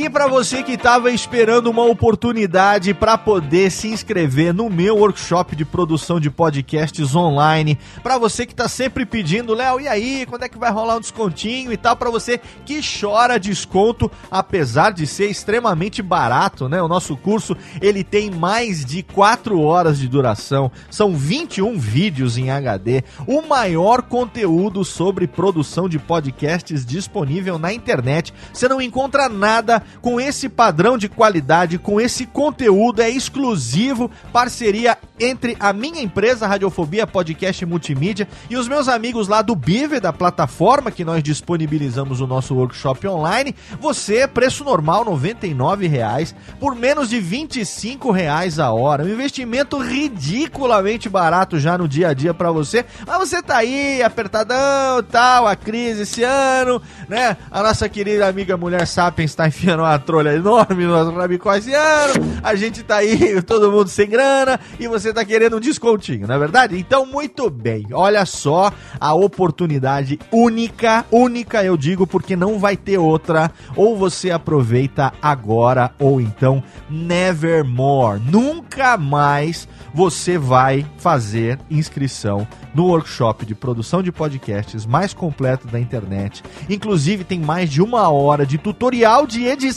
E para você que estava esperando uma oportunidade para poder se inscrever no meu workshop de produção de podcasts online, para você que está sempre pedindo, Léo, e aí, quando é que vai rolar um descontinho e tal, para você que chora desconto, apesar de ser extremamente barato, né? O nosso curso, ele tem mais de 4 horas de duração, são 21 vídeos em HD, o maior conteúdo sobre produção de podcasts disponível na internet. Você não encontra nada com esse padrão de qualidade, com esse conteúdo, é exclusivo, parceria entre a minha empresa Radiofobia Podcast Multimídia e os meus amigos lá do Bive, da plataforma que nós disponibilizamos o nosso workshop online. Você, preço normal, R$ reais por menos de R$ reais a hora. Um investimento ridiculamente barato já no dia a dia para você. Mas você tá aí, apertadão, tal, a crise esse ano, né? A nossa querida amiga mulher Sapiens tá enfiando uma trolha enorme no ano. A gente tá aí, todo mundo sem grana, e você tá querendo um descontinho, não é verdade? Então, muito bem. Olha só a oportunidade única, única eu digo, porque não vai ter outra. Ou você aproveita agora, ou então nevermore. Nunca mais você vai fazer inscrição no workshop de produção de podcasts mais completo da internet. Inclusive, tem mais de uma hora de tutorial de edição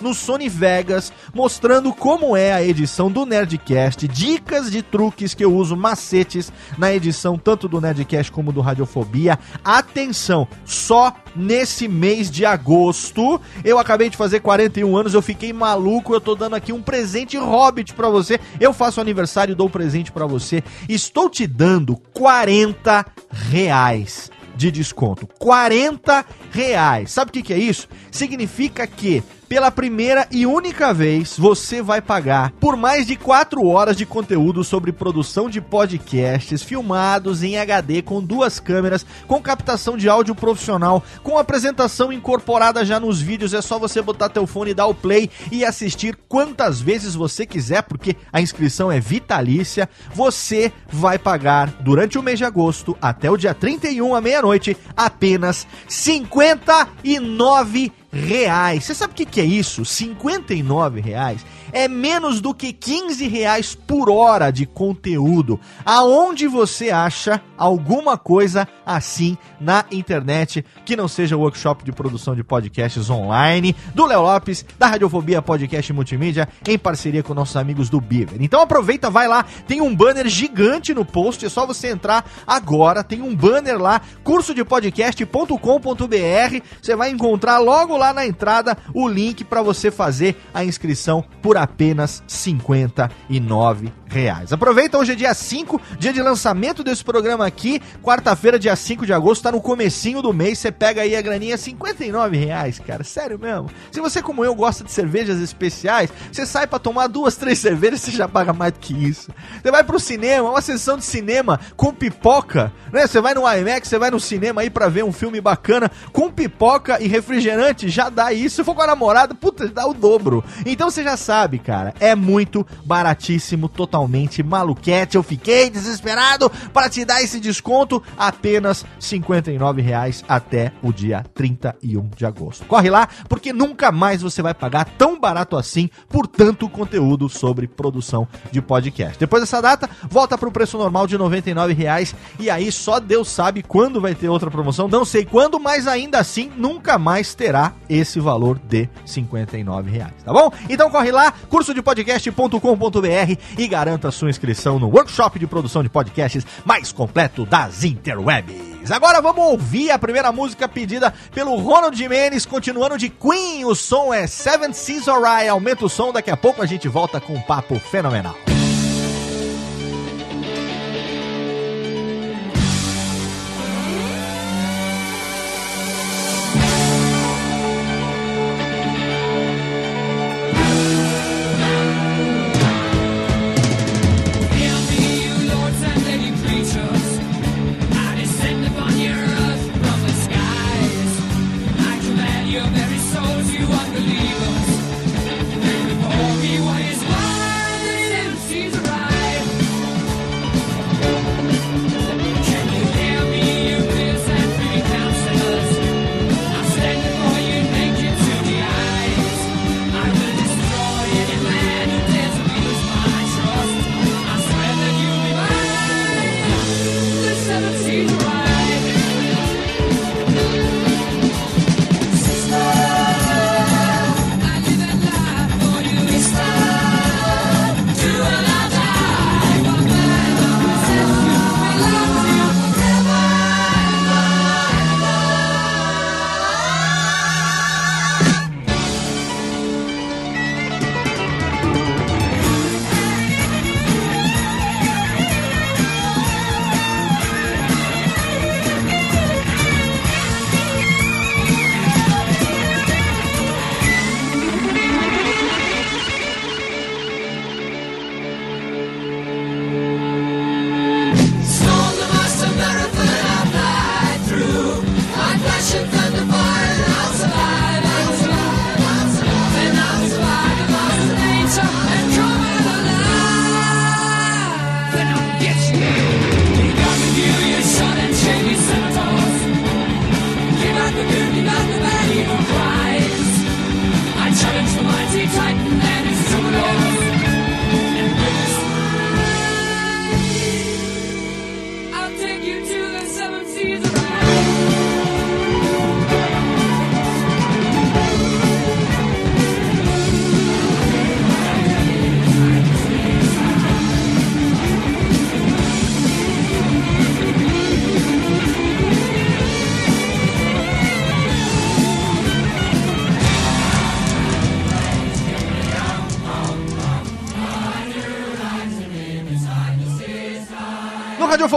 no Sony Vegas, mostrando como é a edição do Nerdcast, dicas de truques que eu uso, macetes na edição tanto do Nerdcast como do Radiofobia. Atenção, só nesse mês de agosto. Eu acabei de fazer 41 anos, eu fiquei maluco, eu tô dando aqui um presente Hobbit para você. Eu faço aniversário, dou um presente para você. Estou te dando 40 reais de desconto. 40 reais. Sabe o que, que é isso? Significa que pela primeira e única vez, você vai pagar por mais de 4 horas de conteúdo sobre produção de podcasts filmados em HD com duas câmeras, com captação de áudio profissional, com apresentação incorporada já nos vídeos. É só você botar teu fone, dar o play e assistir quantas vezes você quiser, porque a inscrição é vitalícia. Você vai pagar durante o mês de agosto até o dia 31 à meia-noite apenas 59 reais. Você sabe o que, que é isso? 59 reais é menos do que 15 reais por hora de conteúdo. Aonde você acha alguma coisa assim na internet que não seja o workshop de produção de podcasts online do Léo Lopes, da Radiofobia Podcast Multimídia, em parceria com nossos amigos do Beaver. Então aproveita, vai lá, tem um banner gigante no post, é só você entrar agora, tem um banner lá, cursodepodcast.com.br, você vai encontrar logo lá na entrada o link para você fazer a inscrição por apenas 59 reais. Aproveita, hoje é dia 5, dia de lançamento desse programa aqui, quarta-feira, dia 5 de agosto, tá no comecinho do mês, você pega aí a graninha 59 reais, cara, sério mesmo. Se você como eu gosta de cervejas especiais, você sai para tomar duas, três cervejas, você já paga mais do que isso. Você vai pro cinema, uma sessão de cinema com pipoca, né? Você vai no IMAX, você vai no cinema aí para ver um filme bacana com pipoca e refrigerante, já dá isso. Se for com a namorada, puta, dá o dobro. Então você já sabe, cara, é muito baratíssimo, totalmente maluquete. Eu fiquei desesperado para te dar esse desconto, apenas 59 reais até o dia 31 de agosto. Corre lá, porque nunca mais você vai pagar tão barato assim por tanto conteúdo sobre produção de podcast. Depois dessa data, volta para o preço normal de 99 reais e aí só Deus sabe quando vai ter outra promoção. Não sei quando, mas ainda assim nunca mais terá esse valor de 59 reais, tá bom? Então corre lá, cursodepodcast.com.br e garanta sua inscrição no workshop de produção de podcasts mais completo das interwebs. Agora vamos ouvir a primeira música pedida pelo Ronald Jimenez, continuando de Queen. O som é Seven Seas Alright. Aumenta o som, daqui a pouco a gente volta com um papo fenomenal.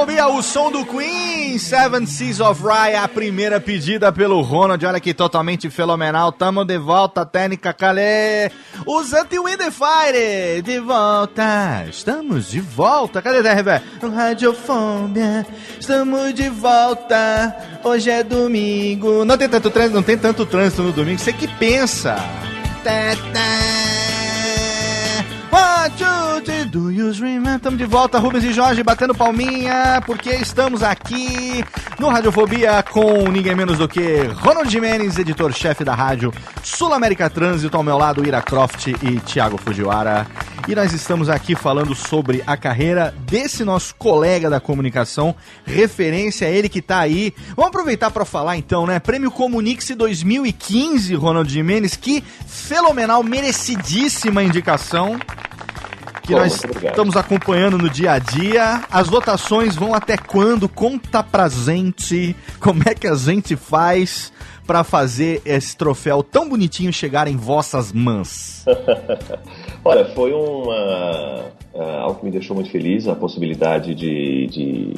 Radiofobia, o som do Queen Seven Seas of Rye, a primeira pedida pelo Ronald. Olha que totalmente fenomenal. Tamo de volta, técnica Calé. Os Anti-Wind Fire, de volta. Estamos de volta. Cadê DRV? Radiofobia, estamos de volta. Hoje é domingo. Não tem tanto trânsito, não tem tanto trânsito no domingo. Você que pensa. Tá, tá. Three, do you remember? Estamos de volta, Rubens e Jorge batendo palminha, porque estamos aqui no Radiofobia com ninguém menos do que Ronald Jimenez, editor-chefe da rádio Sul América Trânsito, ao meu lado Ira Croft e Thiago Fujiwara. E nós estamos aqui falando sobre a carreira desse nosso colega da comunicação, referência a ele que tá aí. Vamos aproveitar para falar então, né? Prêmio Comunix 2015, Ronald Jimenez, que fenomenal, merecidíssima indicação que Bom, nós estamos acompanhando no dia a dia. As votações vão até quando? Conta pra gente como é que a gente faz pra fazer esse troféu tão bonitinho chegar em vossas mãos. Olha, foi uma, ah, algo que me deixou muito feliz, a possibilidade de, de,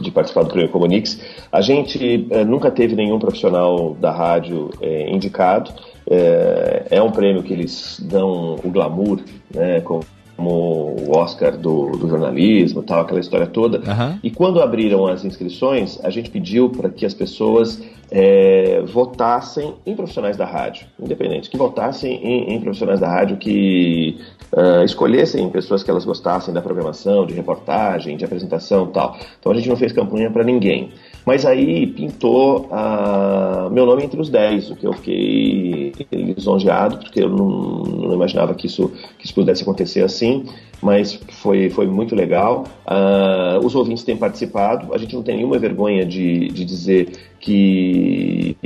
de participar do Prêmio Comunix. A gente eh, nunca teve nenhum profissional da rádio eh, indicado. Eh, é um prêmio que eles dão o glamour, né, com- como o Oscar do, do jornalismo, tal, aquela história toda. Aham. E quando abriram as inscrições, a gente pediu para que as pessoas eh, votassem em profissionais da rádio, independente, que votassem em, em profissionais da rádio que ah, escolhessem pessoas que elas gostassem da programação, de reportagem, de apresentação tal. Então a gente não fez campanha para ninguém. Mas aí pintou ah, meu nome entre os 10, o que eu fiquei lisonjeado, porque eu não, não imaginava que isso, que isso pudesse acontecer assim, mas foi, foi muito legal. Ah, os ouvintes têm participado, a gente não tem nenhuma vergonha de, de dizer que,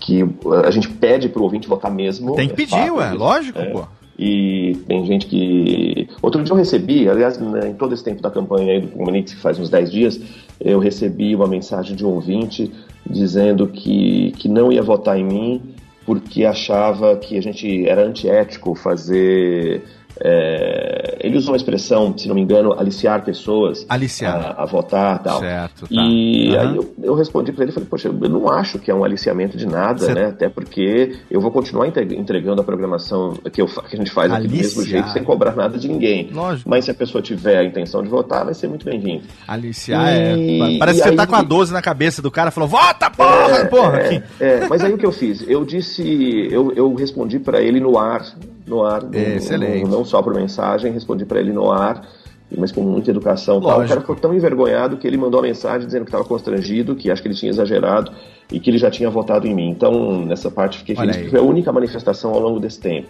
que a gente pede para o ouvinte votar mesmo. Tem que é pedir, fato ué, isso. lógico, É. pô. E tem gente que. Outro dia eu recebi, aliás, né, em todo esse tempo da campanha aí do Comunix, que faz uns 10 dias, eu recebi uma mensagem de um ouvinte dizendo que, que não ia votar em mim porque achava que a gente era antiético fazer. É, ele usou uma expressão, se não me engano, aliciar pessoas Aliciar. a, a votar e tal. Certo, tá. E Aham. aí eu, eu respondi para ele, falei, poxa, eu não acho que é um aliciamento de nada, Cê- né? Até porque eu vou continuar entre- entregando a programação que, eu, que a gente faz aqui do mesmo jeito, sem cobrar nada de ninguém. Lógico. Mas se a pessoa tiver a intenção de votar, vai ser muito bem-vindo. Aliciar E- é. Parece e que você aí- tá com a 12 na cabeça do cara, falou: Vota, porra! porra! É, é, mas aí o que eu fiz? Eu disse, eu, eu respondi para ele no ar, no ar, Excelente. não só por mensagem, respondi para ele no ar, mas com muita educação. Tal. O cara ficou tão envergonhado que ele mandou a mensagem dizendo que estava constrangido, que acho que ele tinha exagerado e que ele já tinha votado em mim. Então, nessa parte, fiquei Olha feliz, porque foi a única manifestação ao longo desse tempo.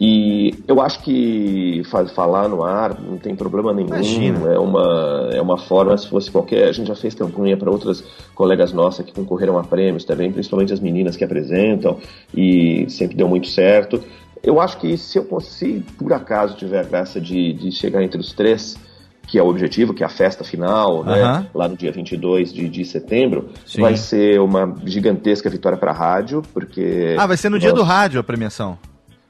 E eu acho que fa- falar no ar não tem problema nenhum. Imagina. É uma, é uma forma, se fosse qualquer. A gente já fez campanha para outras colegas nossas que concorreram a prêmios também, principalmente as meninas que apresentam, e sempre deu muito certo. Eu acho que se eu se por acaso tiver a graça de, de chegar entre os três, que é o objetivo, que é a festa final, né, lá no dia 22 de, de setembro, Sim. vai ser uma gigantesca vitória para a rádio, porque. Ah, vai ser no dia nós- do rádio a premiação.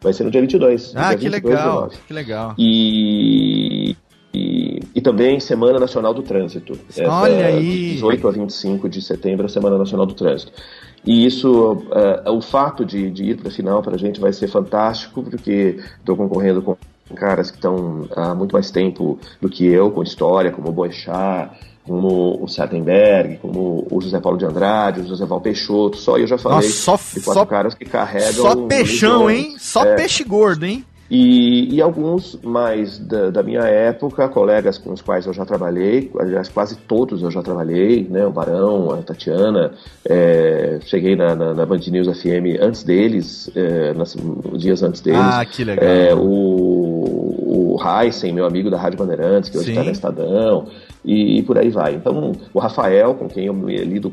Vai ser no dia 22. no Ah, dia que 22 de legal. Que legal. E, e, e também Semana Nacional do Trânsito. Olha aí. De 18 a 25 de setembro, a Semana Nacional do Trânsito. E isso, eh, o fato de, de ir para a final para a gente vai ser fantástico, porque estou concorrendo com caras que estão há muito mais tempo do que eu, com história, como o Boechat, como o Sartenberg, como o José Paulo de Andrade, o José Val Peixoto, só eu já falei Nossa, só, de quatro só, caras que carregam só peixão, hein? Só É. peixe gordo, hein? E, e alguns mais da, da minha época, colegas com os quais eu já trabalhei, aliás, quase todos eu já trabalhei, né? O Barão, a Tatiana, é, cheguei na, na, na Band News FM antes deles, é, nas, dias antes deles. Ah, que legal. É, o, o Heisen, meu amigo da Rádio Bandeirantes, que hoje está na Estadão, e, por aí vai. Então, o Rafael, com quem eu lido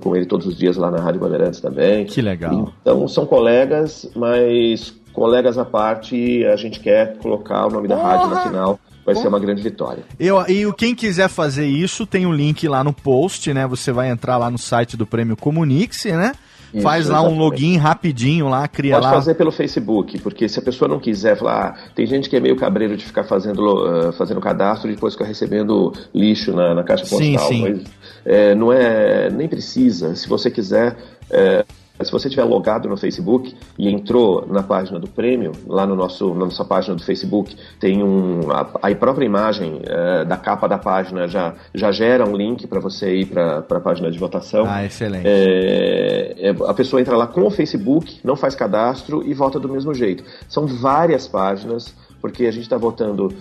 com ele todos os dias lá na Rádio Bandeirantes também. Que legal. Então, são colegas, mas colegas à parte, a gente quer colocar o nome da rádio na final. Vai ser uma grande vitória. Eu, e o- quem quiser fazer isso, tem um link lá no post, né? Você vai entrar lá no site do Prêmio Comunix, né? Isso, faz lá um exatamente. login rapidinho lá, cria Pode lá. fazer pelo Facebook, porque se a pessoa não quiser falar, ah, tem gente que é meio cabreiro de ficar fazendo, ah, fazendo cadastro e depois ficar recebendo lixo na, na caixa Sim, postal. sim. Mas é, não é, nem precisa. Se você quiser, é, se você tiver logado no Facebook e entrou na página do prêmio, lá no nosso, na nossa página do Facebook, tem um, a, a própria imagem é, da capa da página já, já gera um link para você ir para a página de votação. Ah, excelente. É, é, a pessoa entra lá com o Facebook, não faz cadastro e vota do mesmo jeito. São várias páginas, porque a gente está votando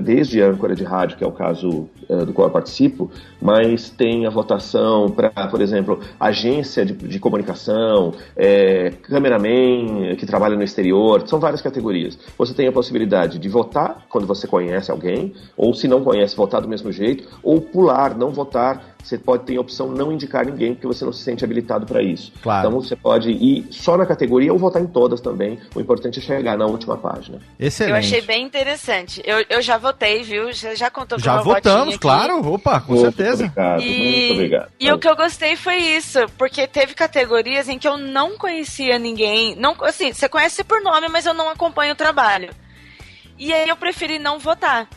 desde a âncora de rádio, que é o caso eh, do qual eu participo, mas tem a votação para, por exemplo, agência de, de comunicação, eh, cameraman que trabalha no exterior, são várias categorias. Você tem a possibilidade de votar quando você conhece alguém, ou se não conhece, votar do mesmo jeito, ou pular, não votar. Você pode ter a opção não indicar ninguém porque você não se sente habilitado para isso. Claro. Então você pode ir só na categoria ou votar em todas também. O importante é chegar na última página. Excelente. Eu achei bem interessante. Eu, eu já votei, viu? Já, já contou com Já votamos, claro. Opa, com Muito certeza. Obrigado, muito obrigado. E o que eu gostei foi isso, porque teve categorias em que eu não conhecia ninguém. Não, assim, você conhece por nome, mas eu não acompanho o trabalho. E aí eu preferi não votar.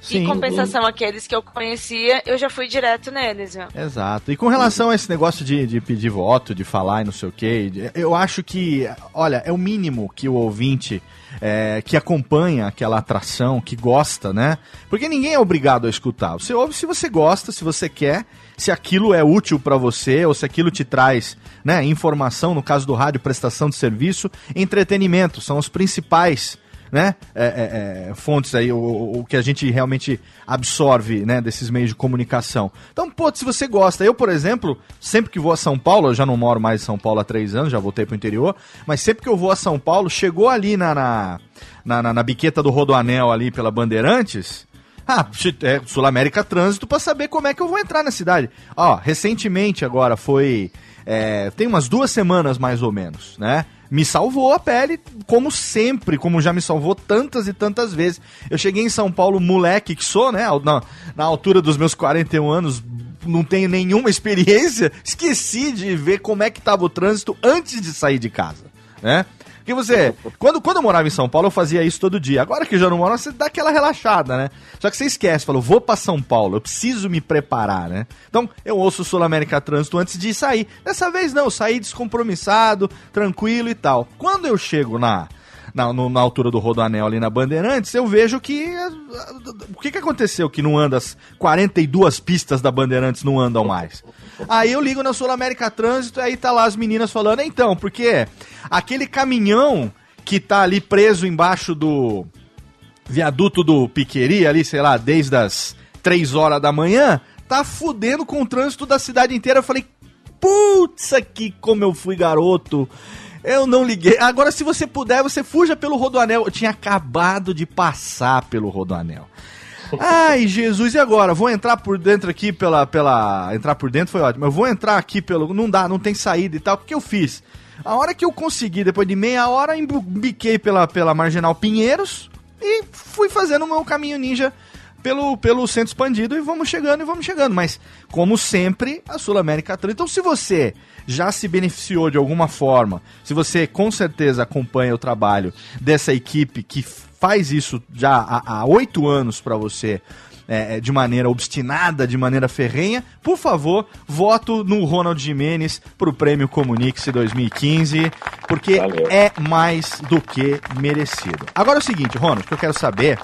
Sim. em compensação, aqueles que eu conhecia, eu já fui direto neles, viu? Exato. E com relação a esse negócio de, de pedir voto, de falar e não sei o quê, eu acho que, olha, é o mínimo que o ouvinte é, que acompanha aquela atração, que gosta, né? Porque ninguém é obrigado a escutar. Você ouve se você gosta, se você quer, se aquilo é útil pra você ou se aquilo te traz, né, informação, no caso do rádio, prestação de serviço, entretenimento, são os principais né, é, é, é, fontes aí, o, o que a gente realmente absorve, né, desses meios de comunicação. Então, pô, se você gosta, eu, por exemplo, sempre que vou a São Paulo, eu já não moro mais em São Paulo há três anos, já voltei pro interior, mas sempre que eu vou a São Paulo, chegou ali na, na, na, na, na biqueta do Rodoanel ali pela Bandeirantes, ah, é Sul América Trânsito pra saber como é que eu vou entrar na cidade. Ó, recentemente agora foi. é, tem umas duas semanas mais ou menos, né? Me salvou a pele, como sempre, como já me salvou tantas e tantas vezes. Eu cheguei em São Paulo, moleque que sou, né? Na, na altura dos meus 41 anos, não tenho nenhuma experiência. Esqueci de ver como é que tava o trânsito antes de sair de casa, né? Você, quando, quando eu morava em São Paulo, eu fazia isso todo dia. Agora que eu já não moro, você dá aquela relaxada, né? Só que você esquece, falou, vou pra São Paulo, eu preciso me preparar, né? Então, eu ouço o Sul América Trânsito antes de sair. Dessa vez não, eu saí descompromissado, tranquilo e tal. Quando eu chego na, na, no- na altura do Rodoanel ali na Bandeirantes, eu vejo que. ah, O que, que aconteceu que não anda as 42 pistas da Bandeirantes não andam mais? Aí eu ligo na Sul América Trânsito, aí tá lá as meninas falando, então, porque aquele caminhão que tá ali preso embaixo do viaduto do Piqueri, ali, sei lá, desde as 3 horas da manhã, tá fudendo com o trânsito da cidade inteira. Eu falei, putz, aqui como eu fui garoto. Eu não liguei. Agora, se você puder, você fuja pelo Rodoanel. Eu tinha acabado de passar pelo Rodoanel. Ai, Jesus, e agora? Vou entrar por dentro aqui pela. pela entrar por dentro foi ótimo. Eu vou entrar aqui pelo. Não dá, não tem saída e tal. O que eu fiz? A hora que eu consegui, depois de meia hora, embiquei pela, pela Marginal Pinheiros e fui fazendo o meu caminho ninja pelo, pelo centro expandido e vamos chegando e vamos chegando. Mas, como sempre, a Sul América Trânsito. Então, se você já se beneficiou de alguma forma, se você com certeza acompanha o trabalho dessa equipe que faz isso já há oito anos para você. É, é, de maneira obstinada, de maneira ferrenha, por favor, voto no Ronald Jimenez pro Prêmio Comunix 2015, porque Valeu. é mais do que merecido. Agora é o seguinte, Ronald, o que eu quero saber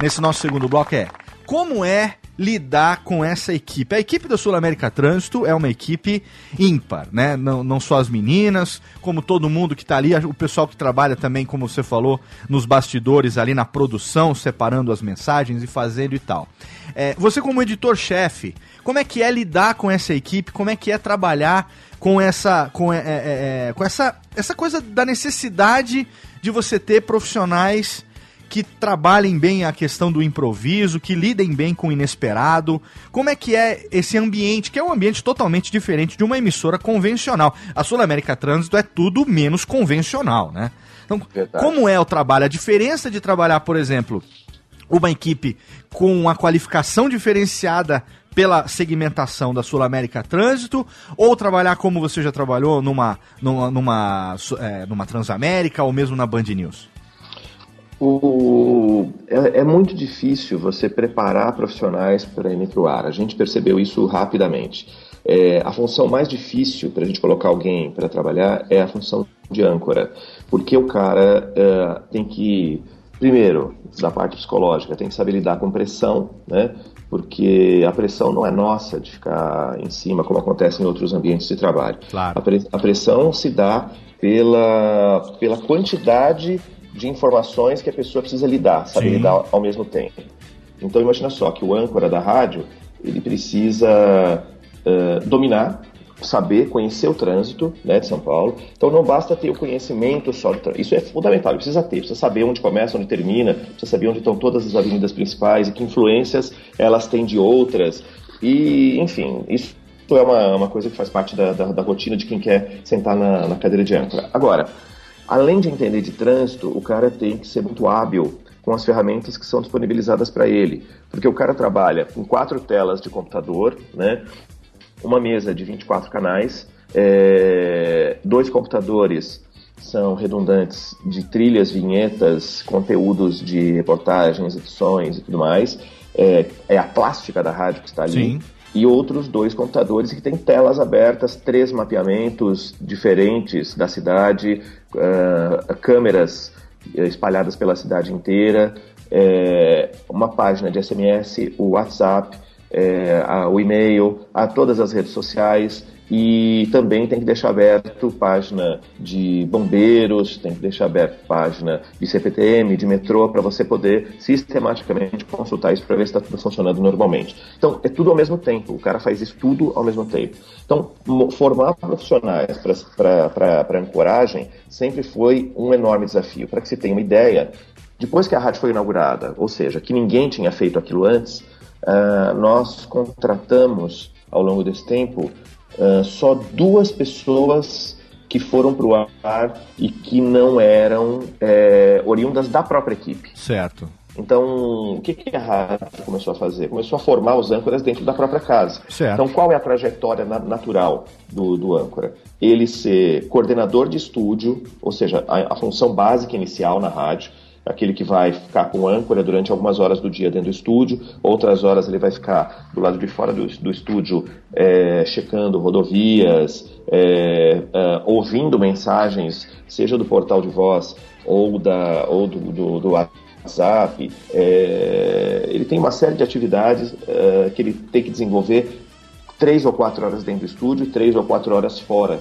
nesse nosso segundo bloco é como é lidar com essa equipe. A equipe da Sul América Trânsito é uma equipe ímpar, né? Não, não só as meninas, como todo mundo que tá ali, o pessoal que trabalha também, como você falou, nos bastidores ali na produção, separando as mensagens e fazendo e tal. É, você como editor-chefe, como é que é lidar com essa equipe? Como é que é trabalhar com essa com, é, é, é, com essa essa coisa da necessidade de você ter profissionais que trabalhem bem a questão do improviso, que lidem bem com o inesperado. Como é que é esse ambiente, que é um ambiente totalmente diferente de uma emissora convencional. A Sul América Trânsito é tudo menos convencional, né? Então, Verdade. como é o trabalho? A diferença de trabalhar, por exemplo, uma equipe com uma qualificação diferenciada pela segmentação da Sul América Trânsito ou trabalhar como você já trabalhou numa, numa, numa, é, numa Transamérica ou mesmo na Band News? O, é, é, muito difícil você preparar profissionais para ir para o ar. A gente percebeu isso rapidamente. É, a função mais difícil para a gente colocar alguém para trabalhar é a função de âncora, porque o cara é, tem que, primeiro, da parte psicológica, tem que saber lidar com pressão, né? Porque a pressão não é nossa de ficar em cima, como acontece em outros ambientes de trabalho. Claro. A, pre, a pressão se dá pela, pela quantidade de informações que a pessoa precisa lidar, saber Sim. lidar ao mesmo tempo. Então imagina só que o âncora da rádio ele precisa uh, dominar, saber, conhecer o trânsito né, de São Paulo. Então não basta ter o conhecimento só do trânsito. Isso é fundamental, precisa ter, precisa saber onde começa, onde termina, precisa saber onde estão todas as avenidas principais e que influências elas têm de outras. E, enfim, isso é uma, uma coisa que faz parte da, da, da rotina de quem quer sentar na, na cadeira de âncora. Agora, além de entender de trânsito, o cara tem que ser muito hábil com as ferramentas que são disponibilizadas para ele. Porque o cara trabalha com quatro telas de computador, né? uma mesa de 24 canais, é, dois computadores são redundantes de trilhas, vinhetas, conteúdos de reportagens, edições e tudo mais. É, é a plástica da rádio que está ali. Sim. E outros dois computadores que têm telas abertas, três mapeamentos diferentes da cidade, uh, câmeras espalhadas pela cidade inteira, é, uma página de SMS, o WhatsApp, é, a, o e-mail, a todas as redes sociais e também tem que deixar aberto página de bombeiros, tem que deixar aberto página de CPTM, de metrô, para você poder sistematicamente consultar isso para ver se está tudo funcionando normalmente. Então, é tudo ao mesmo tempo, o cara faz isso tudo ao mesmo tempo. Então, formar profissionais para ancoragem sempre foi um enorme desafio. Para que você tenha uma ideia, depois que a rádio foi inaugurada, ou seja, que ninguém tinha feito aquilo antes, uh, nós contratamos ao longo desse tempo uh, só duas pessoas que foram para o ar e que não eram é, oriundas da própria equipe. Certo. Então, o que, que a rádio começou a fazer? Começou a formar os âncoras dentro da própria casa. Certo. Então, qual é a trajetória natural do, do âncora? Ele ser coordenador de estúdio, ou seja, a, a função básica inicial na rádio, aquele que vai ficar com âncora durante algumas horas do dia dentro do estúdio, outras horas ele vai ficar do lado de fora do, do estúdio é, checando rodovias, é, é, ouvindo mensagens, seja do portal de voz ou, da, ou do, do, do WhatsApp. É, ele tem uma série de atividades é, que ele tem que desenvolver três ou quatro horas dentro do estúdio e três ou quatro horas fora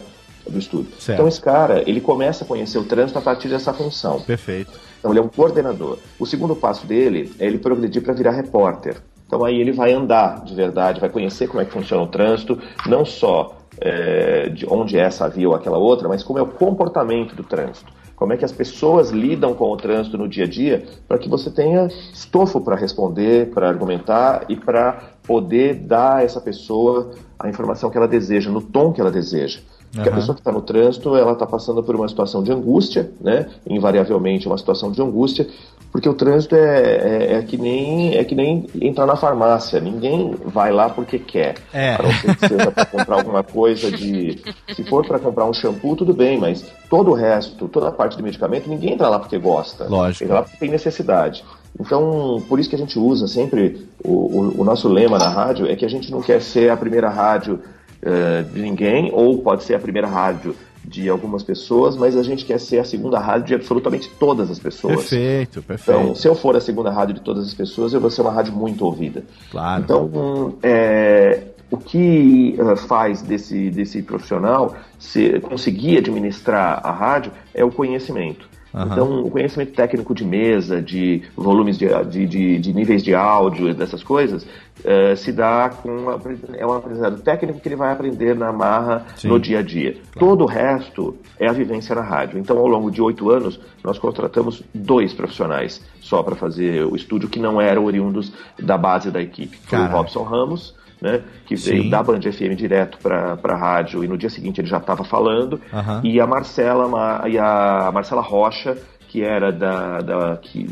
do estúdio. Certo. Então esse cara, ele começa a conhecer o trânsito a partir dessa função. Perfeito. Então ele é um coordenador. O segundo passo dele é ele progredir para virar repórter. Então aí ele vai andar de verdade, vai conhecer como é que funciona o trânsito, não só é, de onde é essa via ou aquela outra, mas como é o comportamento do trânsito. Como é que as pessoas lidam com o trânsito no dia a dia, para que você tenha estofo para responder, para argumentar e para poder dar a essa pessoa a informação que ela deseja, no tom que ela deseja. Porque uhum. a pessoa que está no trânsito, ela está passando por uma situação de angústia, né? Invariavelmente uma situação de angústia, porque o trânsito é, é, é, que nem é que nem entrar na farmácia. Ninguém vai lá porque quer. É. A não ser que seja para comprar alguma coisa de. Se for para comprar um shampoo, tudo bem, mas todo o resto, toda a parte de medicamento, ninguém entra lá porque gosta. Lógico. Entra lá porque tem necessidade. Então, por isso que a gente usa sempre o, o, o nosso lema na rádio é que a gente não quer ser a primeira rádio uh, de ninguém, ou pode ser a primeira rádio de algumas pessoas, mas a gente quer ser a segunda rádio de absolutamente todas as pessoas. Perfeito, perfeito. Então, se eu for a segunda rádio de todas as pessoas, eu vou ser uma rádio muito ouvida. Claro. Então, é, o que uh, faz desse, desse profissional se, conseguir administrar a rádio é o conhecimento. Uhum. Então, o conhecimento técnico de mesa, de volumes de, de, de, de níveis de áudio, dessas coisas, uh, se dá com uma, é um aprendizado técnico que ele vai aprender na marra Sim. no dia a dia. Claro. Todo o resto é a vivência na rádio. Então, ao longo de oito anos, nós contratamos dois profissionais só para fazer o estúdio que não eram oriundos da base da equipe. Foi o Robson Ramos, né, que Sim. veio da Band FM direto para a rádio e no dia seguinte ele já estava falando, uhum. e a Marcela e a Marcela Rocha, que era da, da que,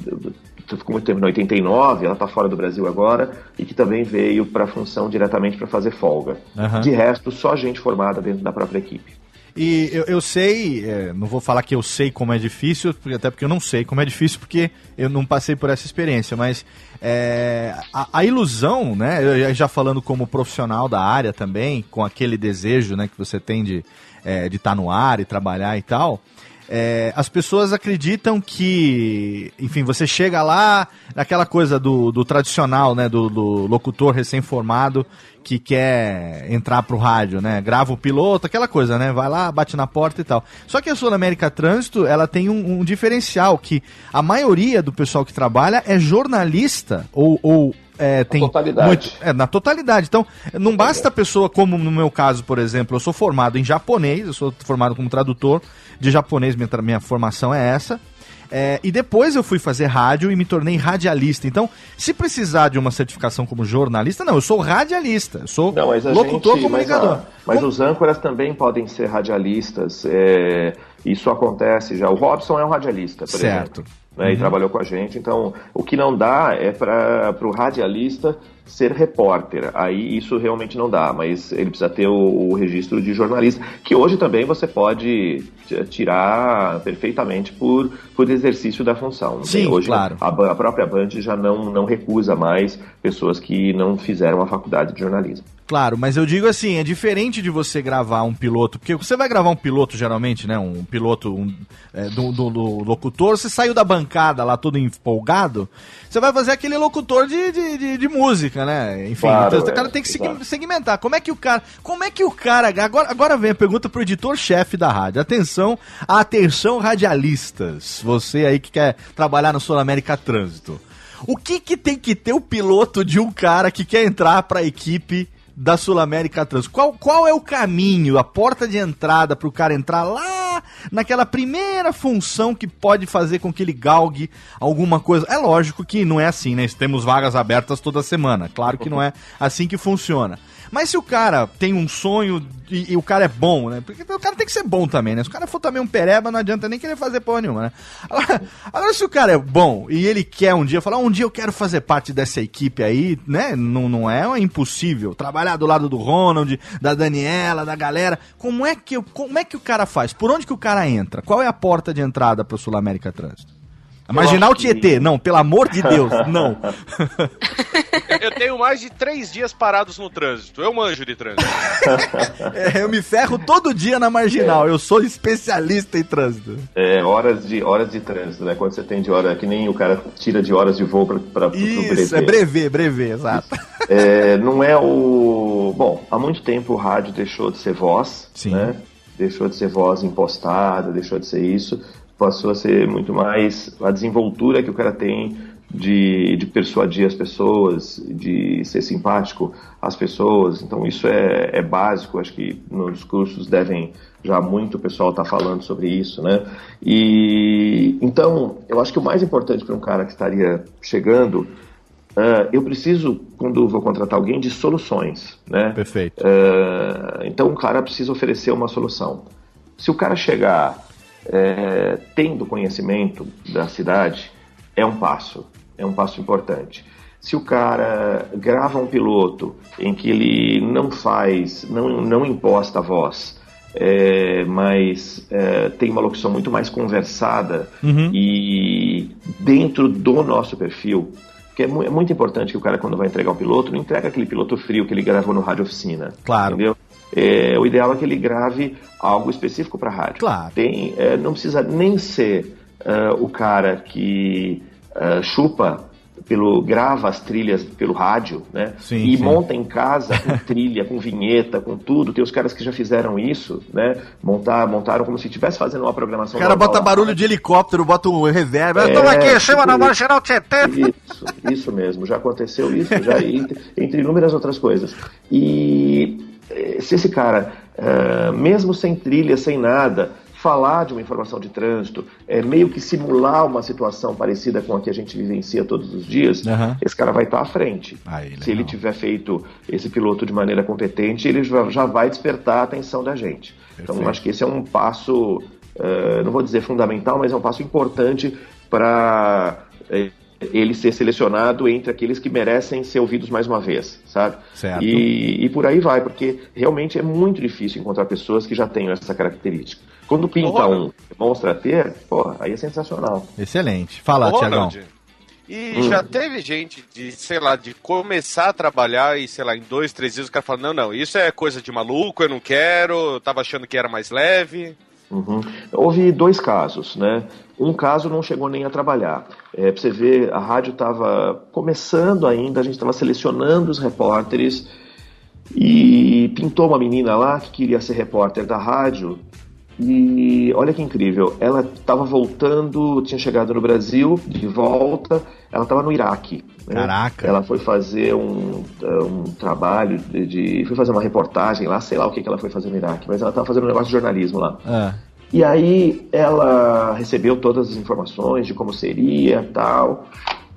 ficou muito tempo em 89, ela está fora do Brasil agora, e que também veio para a função diretamente para fazer folga. Aham. De resto, só gente formada dentro da própria equipe. E eu, eu sei, é, não vou falar que eu sei como é difícil, até porque eu não sei como é difícil, porque eu não passei por essa experiência, mas é, a, a ilusão, né, eu já falando como profissional da área também, com aquele desejo né, que você tem de estar de tá no ar e trabalhar e tal, é, as pessoas acreditam que, enfim, você chega lá, naquela coisa do, do tradicional, né, do, do locutor recém-formado que quer entrar pro rádio, né, grava o piloto, aquela coisa, né, vai lá, bate na porta e tal. Só que a Sul América Trânsito, ela tem um, um diferencial, que a maioria do pessoal que trabalha é jornalista ou... ou é, tem totalidade. muito- é, na totalidade. Então, não basta a pessoa, como no meu caso, por exemplo, eu sou formado em japonês, eu sou formado como tradutor de japonês, minha, minha formação é essa. É, e depois eu fui fazer rádio e me tornei radialista. Então, se precisar de uma certificação como jornalista, não, eu sou radialista, eu sou Não, mas locutor gente, comunicador. Mas, a- mas os âncoras também podem ser radialistas. é, isso acontece já. O Robson é um radialista, por Certo. exemplo. Né, E trabalhou com a gente. Então, o que não dá é para o radialista ser repórter. Aí isso realmente não dá, mas ele precisa ter o, o registro de jornalista, que hoje também você pode tirar perfeitamente por, por exercício da função. Sim, hoje claro. a, a própria Band já não, não recusa mais pessoas que não fizeram a faculdade de jornalismo. Claro, mas eu digo assim, é diferente de você gravar um piloto, porque você vai gravar um piloto geralmente, né, um piloto um, é, do, do- do locutor, você saiu da bancada lá todo empolgado, você vai fazer aquele locutor de, de, de- de música, né, enfim, Claro, então, o é, cara tem que exato. segmentar, como é que o cara, como é que o cara, agora, agora vem a pergunta pro editor-chefe da rádio, atenção, atenção radialistas, você aí que quer trabalhar no Sul América Trânsito, o que que tem que ter o piloto de um cara que quer entrar pra equipe da Sul América Trans. Qual, qual é o caminho, a porta de entrada para o cara entrar lá naquela primeira função que pode fazer com que ele galgue alguma coisa? É lógico que não é assim, né? Temos vagas abertas toda semana. Claro que não é assim que funciona. Mas se o cara tem um sonho e, e o cara é bom, né? Porque o cara tem que ser bom também, né? Se o cara for também um pereba, não adianta nem querer fazer porra nenhuma, né? Agora, agora, se o cara é bom e ele quer um dia falar, um dia eu quero fazer parte dessa equipe aí, né? Não, não é impossível. Trabalhar do lado do Ronald, da Daniela, da galera. Como é que, como é que o cara faz? Por onde que o cara entra? Qual é a porta de entrada para o Sul América Trânsito? A Marginal acho que- Tietê, não, pelo amor de Deus, não. Eu tenho mais de três dias parados no trânsito. Eu manjo de trânsito. É, eu me ferro todo dia na Marginal, eu sou especialista em trânsito. É, horas de horas de trânsito, né? Quando você tem de hora, que nem o cara tira de horas de voo para o Isso, é brevet, brevet, exato. É, não é o. Bom, há muito tempo o rádio deixou de ser voz, Sim. né? Deixou de ser voz impostada, deixou de ser isso. Passou a ser muito mais a desenvoltura que o cara tem de, de persuadir as pessoas, de ser simpático às pessoas. Então isso é, é básico, acho que nos cursos devem já muito o pessoal estar falando sobre isso, né? E então eu acho que o mais importante para um cara que estaria chegando ah, eu preciso, quando vou contratar alguém, de soluções, né? Perfeito. Ah, então o cara precisa oferecer uma solução. Se o cara chegar eh, tendo conhecimento da cidade, é um passo, é um passo importante. Se o cara grava um piloto em que ele não faz, não, não imposta a voz, eh, mas eh, tem uma locução muito mais conversada e dentro do nosso perfil, que é, é muito importante que o cara, quando vai entregar o piloto, não entrega aquele piloto frio que ele gravou no rádio oficina. Claro. Entendeu? É, o ideal é que ele grave algo específico para rádio. Claro. Tem, é, não precisa nem ser é, o cara que é, chupa pelo grava as trilhas pelo rádio, né? Sim, e sim. monta em casa com trilha, com vinheta, com tudo. Tem os caras que já fizeram isso, né? Montar, montaram como se estivesse fazendo uma programação. O cara normal bota barulho de helicóptero, bota um reverb. É, Toma aqui, chama tipo na isso. Marginal Tietê. Isso, isso mesmo, já aconteceu isso, já entre, entre inúmeras outras coisas. E se esse cara, eh, mesmo sem trilha, sem nada, falar de uma informação de trânsito, é meio que simular uma situação parecida com a que a gente vivencia todos os dias, Aham. esse cara vai estar à frente. Aí, se ele tiver feito esse piloto de maneira competente, ele já, já vai despertar a atenção da gente. Então, Perfeito. acho que esse é um passo, eh, não vou dizer fundamental, mas é um passo importante para ele ser selecionado entre aqueles que merecem ser ouvidos mais uma vez, sabe? Certo. E, e por aí vai, porque realmente é muito difícil encontrar pessoas que já tenham essa característica. Quando pinta um demonstra ter, pô, aí é sensacional. Excelente. Fala, Tiagão. E já teve gente de, sei lá, de começar a trabalhar e, sei lá, em dois, três dias o cara fala, não, não, isso é coisa de maluco, eu não quero, eu tava achando que era mais leve. Uhum. Houve dois casos, né? Um caso não chegou nem a trabalhar. É, pra você ver, a rádio estava começando ainda, a gente estava selecionando os repórteres e pintou uma menina lá que queria ser repórter da rádio. E olha que incrível, ela estava voltando, tinha chegado no Brasil, de volta, ela estava no Iraque. né? Caraca. Ela foi fazer um, um trabalho de, de- Foi fazer uma reportagem lá, sei lá o que, que ela foi fazer no Iraque, mas ela estava fazendo um negócio de jornalismo lá. Ah, E aí ela recebeu todas as informações de como seria tal.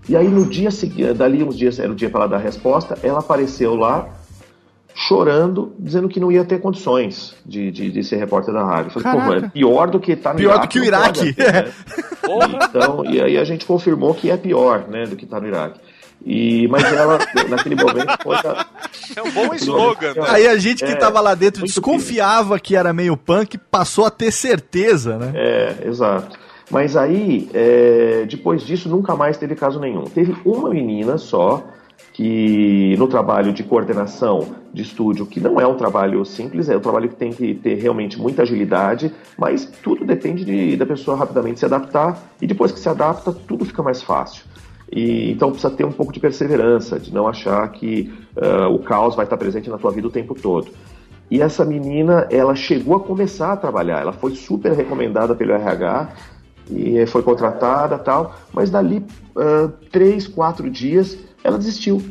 E aí no dia seguinte, dali uns dias, era o dia para ela dar a resposta, ela apareceu lá chorando, dizendo que não ia ter condições de, de, de ser repórter da rádio. Eu falei, pô, Caraca. é pior do que tá no Pior Iraque. do que o Iraque. ter, né? Então, e aí a gente confirmou que é pior, né, do que tá no Iraque. E, mas ela, naquele momento, foi É um bom slogan, né? Aí a gente que É, tava lá dentro desconfiava que era meio punk, passou a ter certeza, né? É, exato. Mas aí, é, depois disso, nunca mais teve caso nenhum. Teve uma menina só que no trabalho de coordenação de estúdio, que não é um trabalho simples, é um trabalho que tem que ter realmente muita agilidade, mas tudo depende de- da pessoa rapidamente se adaptar e depois que se adapta, tudo fica mais fácil. E, então precisa ter um pouco de perseverança, de não achar que ah, o caos vai estar presente na tua vida o tempo todo. E essa menina, ela chegou a começar a trabalhar, ela foi super recomendada pelo RH e foi contratada tal, mas dali ah, três, quatro dias ela desistiu.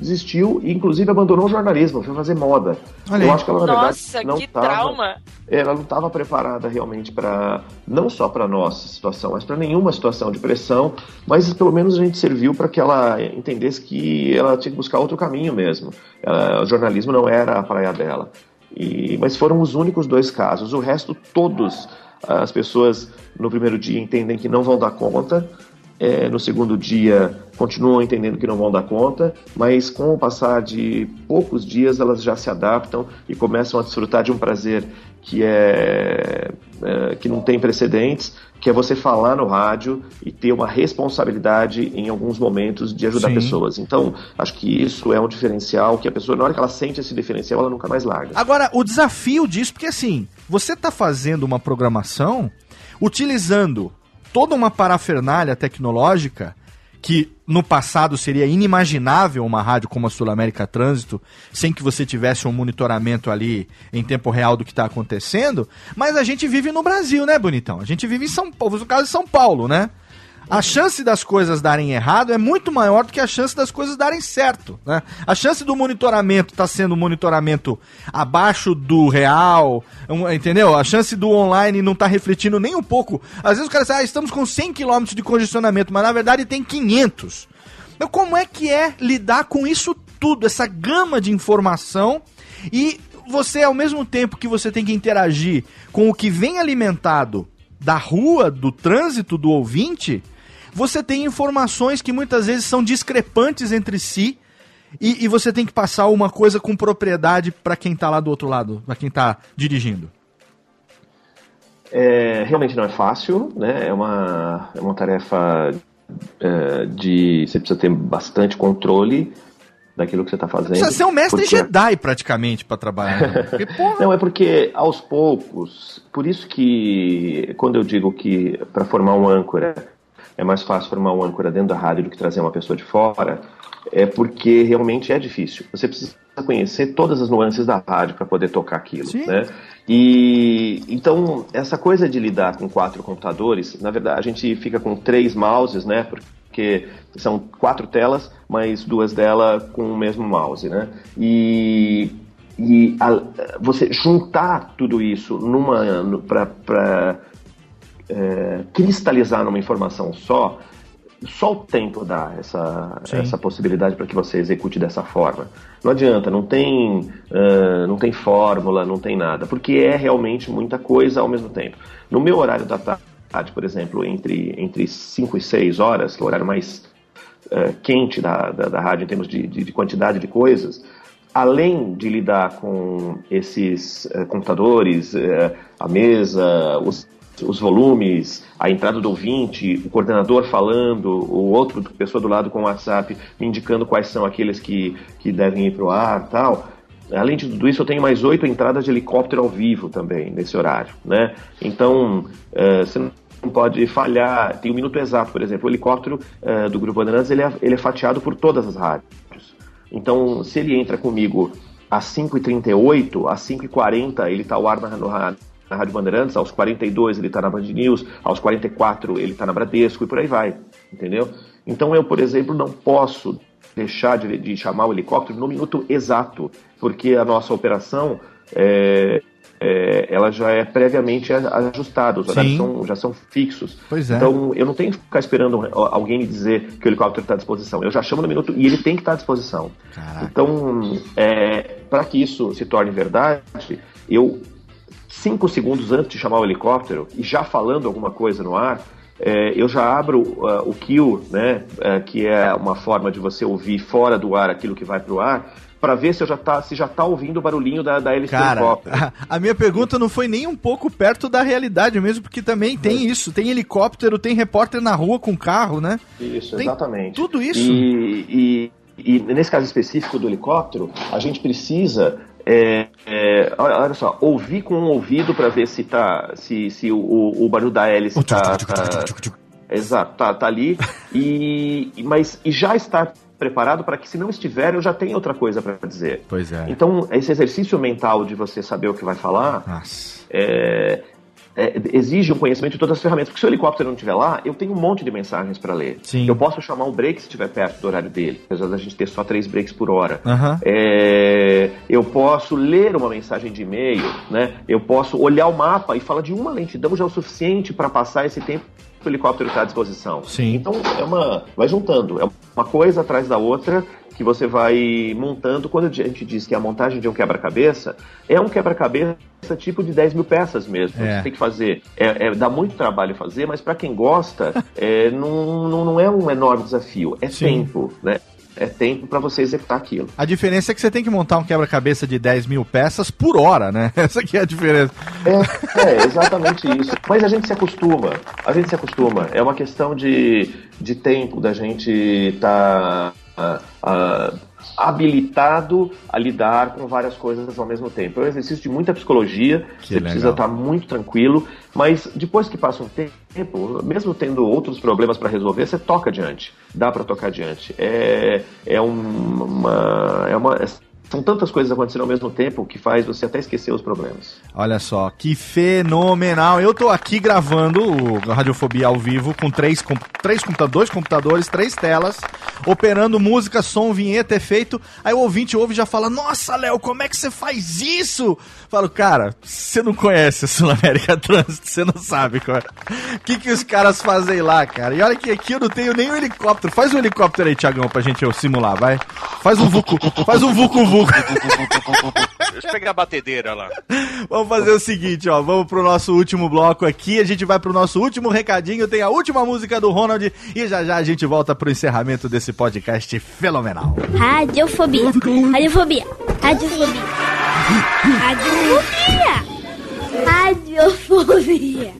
Desistiu e inclusive abandonou o jornalismo, foi fazer moda. Olha Eu aí. acho que ela, na Nossa, verdade, não que tava, trauma. ela não estava preparada realmente para não só para nossa situação, mas para nenhuma situação de pressão. Mas pelo menos a gente serviu para que ela entendesse que ela tinha que buscar outro caminho mesmo. Ela- o jornalismo não era a praia dela. E, mas foram os únicos dois casos. O resto, todos as pessoas no primeiro dia entendem que não vão dar conta. É, no segundo dia continuam entendendo que não vão dar conta, mas com o passar de poucos dias elas já se adaptam e começam a desfrutar de um prazer que é, é, que não tem precedentes, que é você falar no rádio e ter uma responsabilidade em alguns momentos de ajudar Sim. pessoas. Então, acho que isso é um diferencial que a pessoa, na hora que ela sente esse diferencial, ela nunca mais larga. Agora, o desafio disso, porque assim, você tá fazendo uma programação utilizando toda uma parafernália tecnológica que no passado seria inimaginável uma rádio como a Sul América Trânsito sem que você tivesse um monitoramento ali em tempo real do que está acontecendo, mas a gente vive no Brasil, né, bonitão? A gente vive em São Paulo, no caso de São Paulo, né? A chance das coisas darem errado é muito maior do que a chance das coisas darem certo, né? A chance do monitoramento estar sendo um monitoramento abaixo do real, um- entendeu? A chance do online não estar refletindo nem um pouco. Às vezes o cara diz, ah, estamos com 100 km de congestionamento, mas na verdade tem 500. Então como é que é lidar com isso tudo, essa gama de informação e você, ao mesmo tempo que você tem que interagir com o que vem alimentado da rua, do trânsito do ouvinte, você tem informações que muitas vezes são discrepantes entre si e, e você tem que passar uma coisa com propriedade para quem tá lá do outro lado, para quem tá dirigindo. É, realmente não é fácil, né? É uma, é uma tarefa é, de. Você precisa ter bastante controle daquilo que você está fazendo. Precisa ser um mestre porque- Jedi praticamente para trabalhar. né? Porque, Não, é porque aos poucos, por isso que quando eu digo que para formar um âncora é mais fácil formar um âncora dentro da rádio do que trazer uma pessoa de fora, é porque realmente é difícil. Você precisa conhecer todas as nuances da rádio para poder tocar aquilo, Sim. né? E então essa coisa de lidar com quatro computadores, na verdade a gente fica com três mouses, né? Porque são quatro telas, mas duas delas com o mesmo mouse, né? E e a- você juntar tudo isso numa para cristalizar numa informação só, só o tempo dá essa, Sim. essa possibilidade para que você execute dessa forma. Não adianta, não tem, ah, não tem fórmula, não tem nada, porque é realmente muita coisa ao mesmo tempo. No meu horário da tarde, por exemplo, entre, entre 5 e 6 horas, que é o horário mais eh, quente da, da, da rádio em termos de, de, de quantidade de coisas, além de lidar com esses eh, computadores, a mesa, os, os volumes, a entrada do ouvinte, o coordenador falando, o outro pessoa do lado com o WhatsApp indicando quais são aqueles que, que devem ir para o ar tal. Além de tudo isso, eu tenho mais oito entradas de helicóptero ao vivo também, nesse horário, né? Então, eh, você não pode falhar. Tem um minuto exato, por exemplo. O helicóptero eh, do Grupo Bandeirantes, ele é, ele é fatiado por todas as rádios. Então, se ele entra comigo às 5h38, às 5h40 ele está ao ar na, no, na Rádio Bandeirantes, aos 42 ele está na Band News, aos 44 ele está na Bradesco e por aí vai, entendeu? Então eu, por exemplo, não posso deixar de, de chamar o helicóptero no minuto exato, porque a nossa operação é, é, ela já é previamente ajustada, os horários são, já são fixos. Pois é. Então eu não tenho que ficar esperando alguém me dizer que o helicóptero está à disposição. Eu já chamo no minuto e ele tem que estar à disposição. Caraca. Então, é, para que isso se torne verdade, eu cinco segundos antes de chamar o helicóptero e já falando alguma coisa no ar, é, eu já abro uh, o kill, né, uh, que é uma forma de você ouvir fora do ar aquilo que vai para o ar, para ver se, eu já tá, se já tá ouvindo o barulhinho da, da hélice Cara, a, a minha pergunta não foi nem um pouco perto da realidade mesmo, porque também tem isso, tem helicóptero, tem repórter na rua com carro, né? Isso, Tem exatamente. tudo isso? E, e, e nesse caso específico do helicóptero, a gente precisa. É, é, olha só, ouvir com um ouvido para ver se tá se, se o, o, barulho da hélice tá, tá, exato, tá, tá ali e mas e já estar preparado para que se não estiver eu já tenha outra coisa para dizer. Pois é. Então esse exercício mental de você saber o que vai falar Nossa. é, é, exige um conhecimento de todas as ferramentas. Porque se o helicóptero não estiver lá, eu tenho um monte de mensagens para ler. Sim. Eu posso chamar um break se estiver perto do horário dele, apesar da gente ter só três breaks por hora. Aham. É, eu posso ler uma mensagem de e-mail, né? Eu posso olhar o mapa e falar de uma lentidão já é o suficiente para passar esse tempo que o helicóptero está à disposição. Sim. Então é uma, vai juntando, é uma coisa atrás da outra que você vai montando. Quando a gente diz que a montagem de um quebra-cabeça é um quebra-cabeça tipo de 10 mil peças mesmo. É. Você tem que fazer. É, é- dá muito trabalho fazer, mas para quem gosta, é, não, não, não é um enorme desafio. É Sim. tempo, né? É tempo para você executar aquilo. A diferença é que você tem que montar um quebra-cabeça de 10 mil peças por hora, né? Essa aqui é a diferença. É, é, exatamente isso. Mas a gente se acostuma. A gente se acostuma. É uma questão de, de tempo da gente estar habilitado a lidar com várias coisas ao mesmo tempo. É um exercício de muita psicologia. Que você legal. precisa estar muito tranquilo. Mas depois que passa um tempo, mesmo tendo outros problemas para resolver, você toca adiante. Dá para tocar adiante. É, é um- uma. É uma são tantas coisas acontecendo ao mesmo tempo que faz você até esquecer os problemas. Olha só, que fenomenal. Eu tô aqui gravando o Radiofobia ao vivo com três, com, três computadores, dois computadores, três telas, operando música, som, vinheta, efeito. Aí o ouvinte ouve e já fala: Nossa, Léo, como é que você faz isso? Falo, cara, você não conhece a Sul América Trânsito, você não sabe é. O que, que os caras fazem lá, cara? E olha que aqui eu não tenho nem um helicóptero. Faz um helicóptero aí, Tiagão, pra gente eu simular, vai. Faz um vucu, faz um vucu vucu. Deixa eu pegar a batedeira lá. Vamos fazer o seguinte, ó. Vamos pro nosso último bloco aqui. A gente vai pro nosso último recadinho. Tem a última música do Ronald. E já já a gente volta pro encerramento desse podcast fenomenal. Radiofobia. Radiofobia. Radiofobia. Radiofobia. Radiofobia.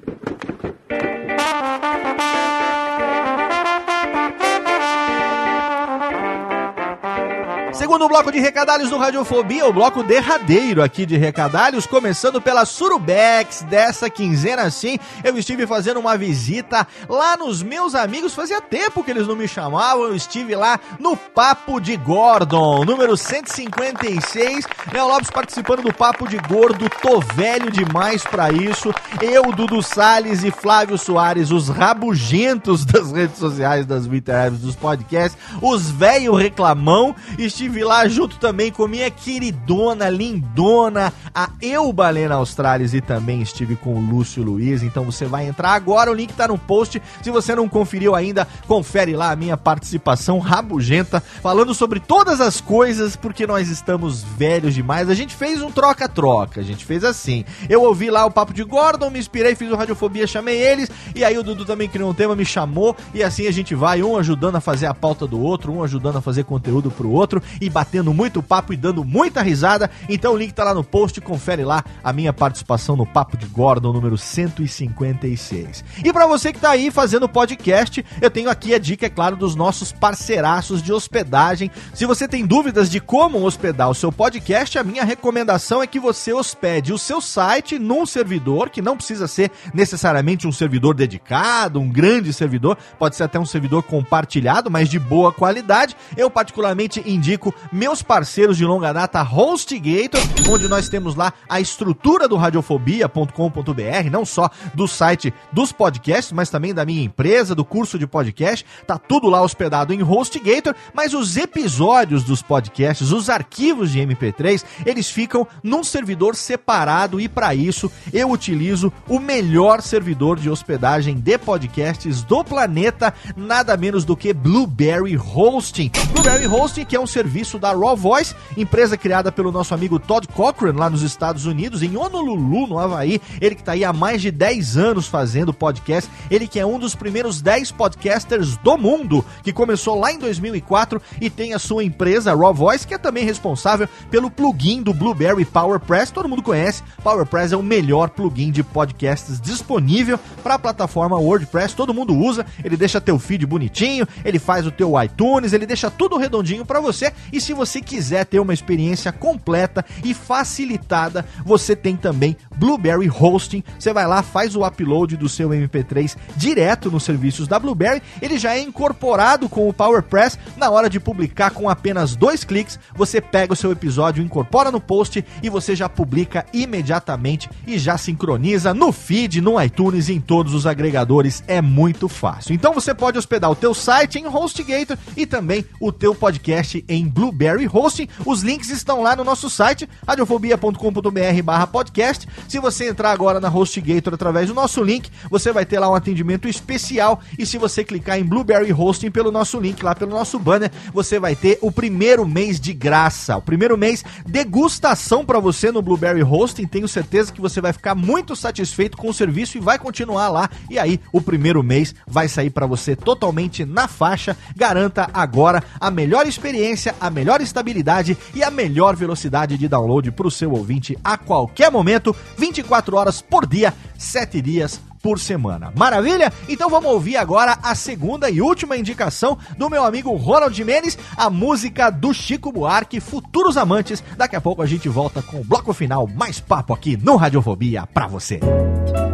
Segundo bloco de recadalhos do Radiofobia, o bloco derradeiro aqui de recadalhos, começando pela Surubex dessa quinzena sim. Eu estive fazendo uma visita lá nos meus amigos, fazia tempo que eles não me chamavam, eu estive lá no Papo de Gordon, número 156. Léo Lopes participando do Papo de Gordo, tô velho demais pra isso. Eu, Dudu Salles e Flávio Soares, os rabugentos das redes sociais, das interwebs, dos podcasts, os velho reclamão. Estive estive lá junto também com minha queridona, lindona, a Eubalena Australis e também estive com o Lúcio Luiz. Então você vai entrar agora, o link tá no post. Se você não conferiu ainda, confere lá a minha participação rabugenta, falando sobre todas as coisas, porque nós estamos velhos demais. A gente fez um troca-troca, a gente fez assim. Eu ouvi lá o papo de Gordon, me inspirei, fiz o Radiofobia, chamei eles, e aí o Dudu também criou um tema, me chamou, e assim a gente vai, um ajudando a fazer a pauta do outro, um ajudando a fazer conteúdo pro outro, e batendo muito papo e dando muita risada. Então o link tá lá no post, confere lá a minha participação no Papo de Gordon, número 156. E para você que tá aí fazendo podcast, eu tenho aqui a dica, é claro, dos nossos parceiraços de hospedagem. Se você tem dúvidas de como hospedar o seu podcast, a minha recomendação é que você hospede o seu site num servidor, que não precisa ser necessariamente um servidor dedicado, um grande servidor, pode ser até um servidor compartilhado, mas de boa qualidade. Eu particularmente indico meus parceiros de longa data HostGator, onde nós temos lá a estrutura do radiofobia.com.br, não só do site dos podcasts, mas também da minha empresa, do curso de podcast, tá tudo lá hospedado em HostGator, mas os episódios dos podcasts, os arquivos de MP3, eles ficam num servidor separado e para isso eu utilizo o melhor servidor de hospedagem de podcasts do planeta, nada menos do que Blueberry Hosting. Blueberry Hosting, que é um serviço da Raw Voice, empresa criada pelo nosso amigo Todd Cochran lá nos Estados Unidos, em Honolulu, no Havaí. Ele que está aí há mais de 10 anos fazendo podcast. Ele que é um dos primeiros 10 podcasters do mundo, que começou lá em 2004 e tem a sua empresa, Raw Voice, que é também responsável pelo plugin do Blueberry PowerPress. Todo mundo conhece. PowerPress é o melhor plugin de podcasts disponível para a plataforma WordPress. Todo mundo usa. Ele deixa teu feed bonitinho, ele faz o teu iTunes, ele deixa tudo redondinho para você. E se você quiser ter uma experiência completa e facilitada, você tem também Blueberry Hosting. Você vai lá, faz o upload do seu MP3 direto nos serviços da Blueberry. Ele já é incorporado com o PowerPress. Na hora de publicar com apenas dois cliques, você pega o seu episódio, incorpora no post e você já publica imediatamente e já sincroniza no feed, no iTunes e em todos os agregadores. É muito fácil. Então você pode hospedar o teu site em HostGator e também o teu podcast em Blueberry Hosting. Os links estão lá no nosso site, radiofobia.com.br podcast. Se você entrar agora na HostGator através do nosso link, você vai ter lá um atendimento especial. E se você clicar em Blueberry Hosting pelo nosso link, lá pelo nosso banner, você vai ter o primeiro mês de graça. O primeiro mês degustação para você no Blueberry Hosting. Tenho certeza que você vai ficar muito satisfeito com o serviço e vai continuar lá. E aí, o primeiro mês vai sair para você totalmente na faixa. Garanta agora a melhor experiência, a melhor estabilidade e a melhor velocidade de download para o seu ouvinte a qualquer momento, 24 horas por dia, 7 dias por semana. Maravilha? Então vamos ouvir agora a segunda e última indicação do meu amigo Ronald Mendes, a música do Chico Buarque, Futuros Amantes. Daqui a pouco a gente volta com o bloco final, mais papo aqui no Radiofobia pra você. Não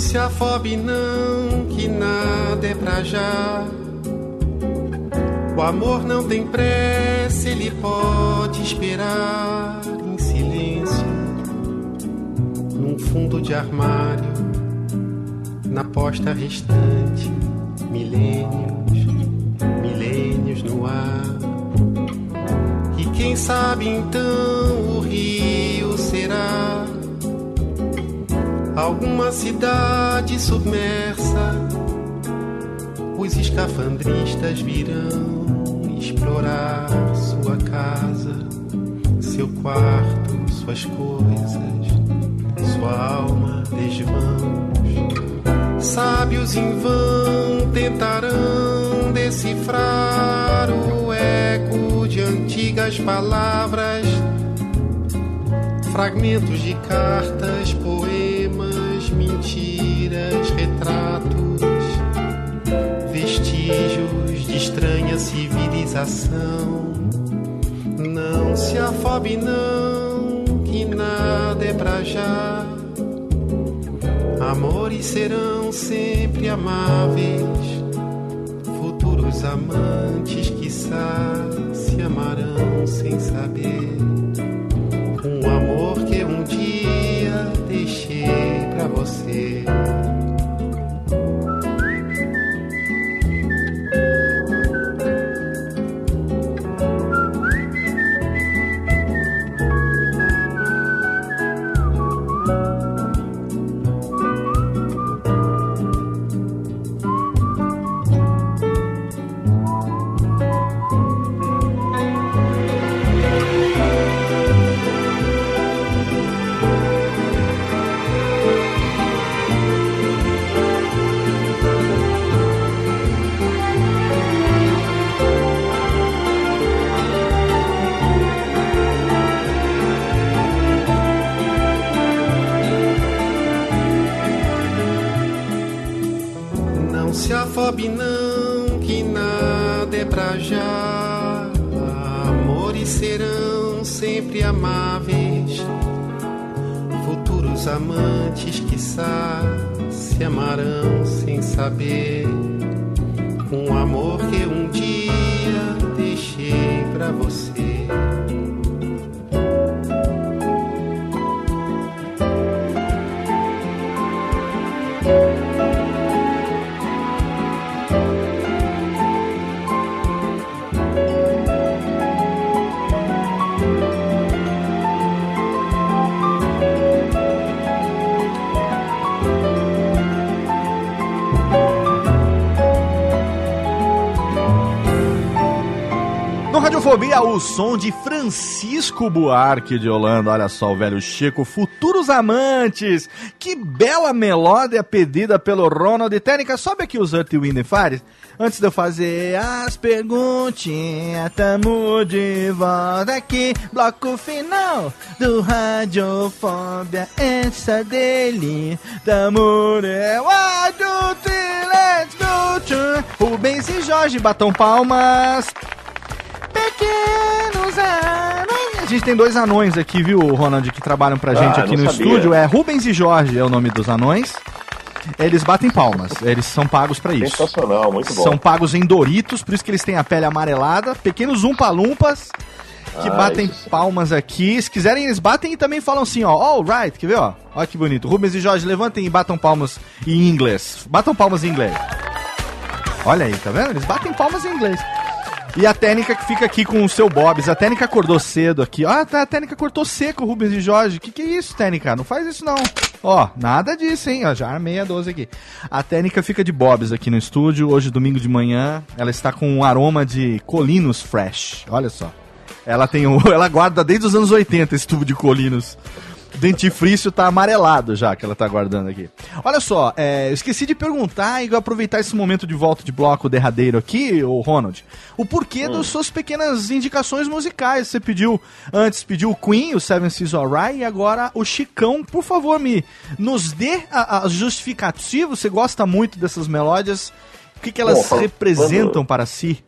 se afobe não, que nada é pra já. O amor não tem pressa, ele pode esperar em silêncio, num fundo de armário, na posta restante, milênios, milênios no ar. E quem sabe então o rio será alguma cidade submersa. Os escafandristas virão explorar sua casa, seu quarto, suas coisas, sua alma desvãos. Sábios em vão tentarão decifrar o eco de antigas palavras, fragmentos de cartas, retratos, vestígios de estranha civilização. Não se afobe, não, que nada é pra já. Amores serão sempre amáveis, futuros amantes, quiçá, se amarão sem saber. Francisco Buarque de Holanda. Olha só o velho Chico. Futuros amantes. Que bela melódia pedida pelo Ronald Técnica. Sobe aqui os Earth, Wind Fire. Antes de eu fazer as perguntinhas, tamo de volta aqui. Bloco final do Radiofobia. Essa dele. Tamo de one, two, let's go. Rubens e Jorge batam palmas. Pequenos anões. A gente tem dois anões aqui, viu, Ronald, que trabalham pra gente Ah, aqui no sabia. estúdio. É Rubens e Jorge é o nome dos anões. Eles batem palmas, eles são pagos pra isso. Sensacional, muito bom. São pagos em Doritos, por isso que eles têm a pele amarelada. Pequenos umpa-lumpas que Ah, batem isso palmas aqui. Se quiserem, eles batem e também falam assim, ó. All right, quer ver, ó? Olha que bonito. Rubens e Jorge, levantem e batam palmas em inglês. Batam palmas em inglês. Olha aí, tá vendo? Eles batem palmas em inglês. E a técnica que fica aqui com o seu Bobs. A técnica acordou cedo aqui. Ah, tá, a técnica cortou seco, Rubens e Jorge. Que que é isso, técnica? Não faz isso não. Ó, nada disso, hein? Ó, já armei a 12 aqui. A técnica fica de Bobs aqui no estúdio. Hoje, domingo de manhã, ela está com um aroma de Colinos Fresh. Olha só. Ela tem o, ela guarda desde os anos 80 esse tubo de Colinos. O dentifrício tá amarelado já que ela tá guardando aqui. Olha só, é, esqueci de perguntar e vou aproveitar esse momento de volta de bloco derradeiro aqui, o Ronald. O porquê das suas pequenas indicações musicais. Você pediu, antes pediu o Queen, o Seven Seas Alright, e agora o Chicão. Por favor, me nos dê a, a justificativa. Você gosta muito dessas melódias. O que, que elas Bom, representam para si?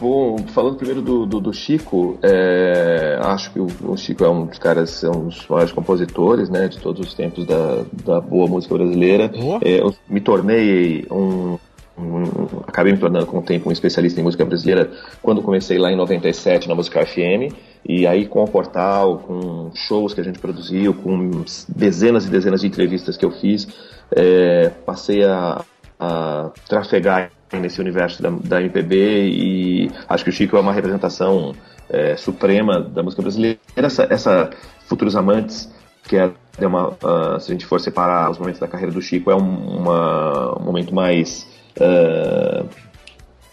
Bom, falando primeiro do, do, do Chico, é, acho que o, o Chico é um dos caras, é um dos maiores compositores, né, de todos os tempos da, da boa música brasileira. Oh. É, eu me tornei um, um- acabei me tornando com o tempo um especialista em música brasileira quando comecei lá em 97 na Música FM. E aí com o portal, com shows que a gente produziu, com dezenas e dezenas de entrevistas que eu fiz, é, passei a, a trafegar nesse universo da, da MPB e acho que o Chico é uma representação é, suprema da música brasileira. Essa, essa Futuros Amantes, que é é uma, ah, se a gente for separar os momentos da carreira do Chico, é um, uma- um momento mais ah,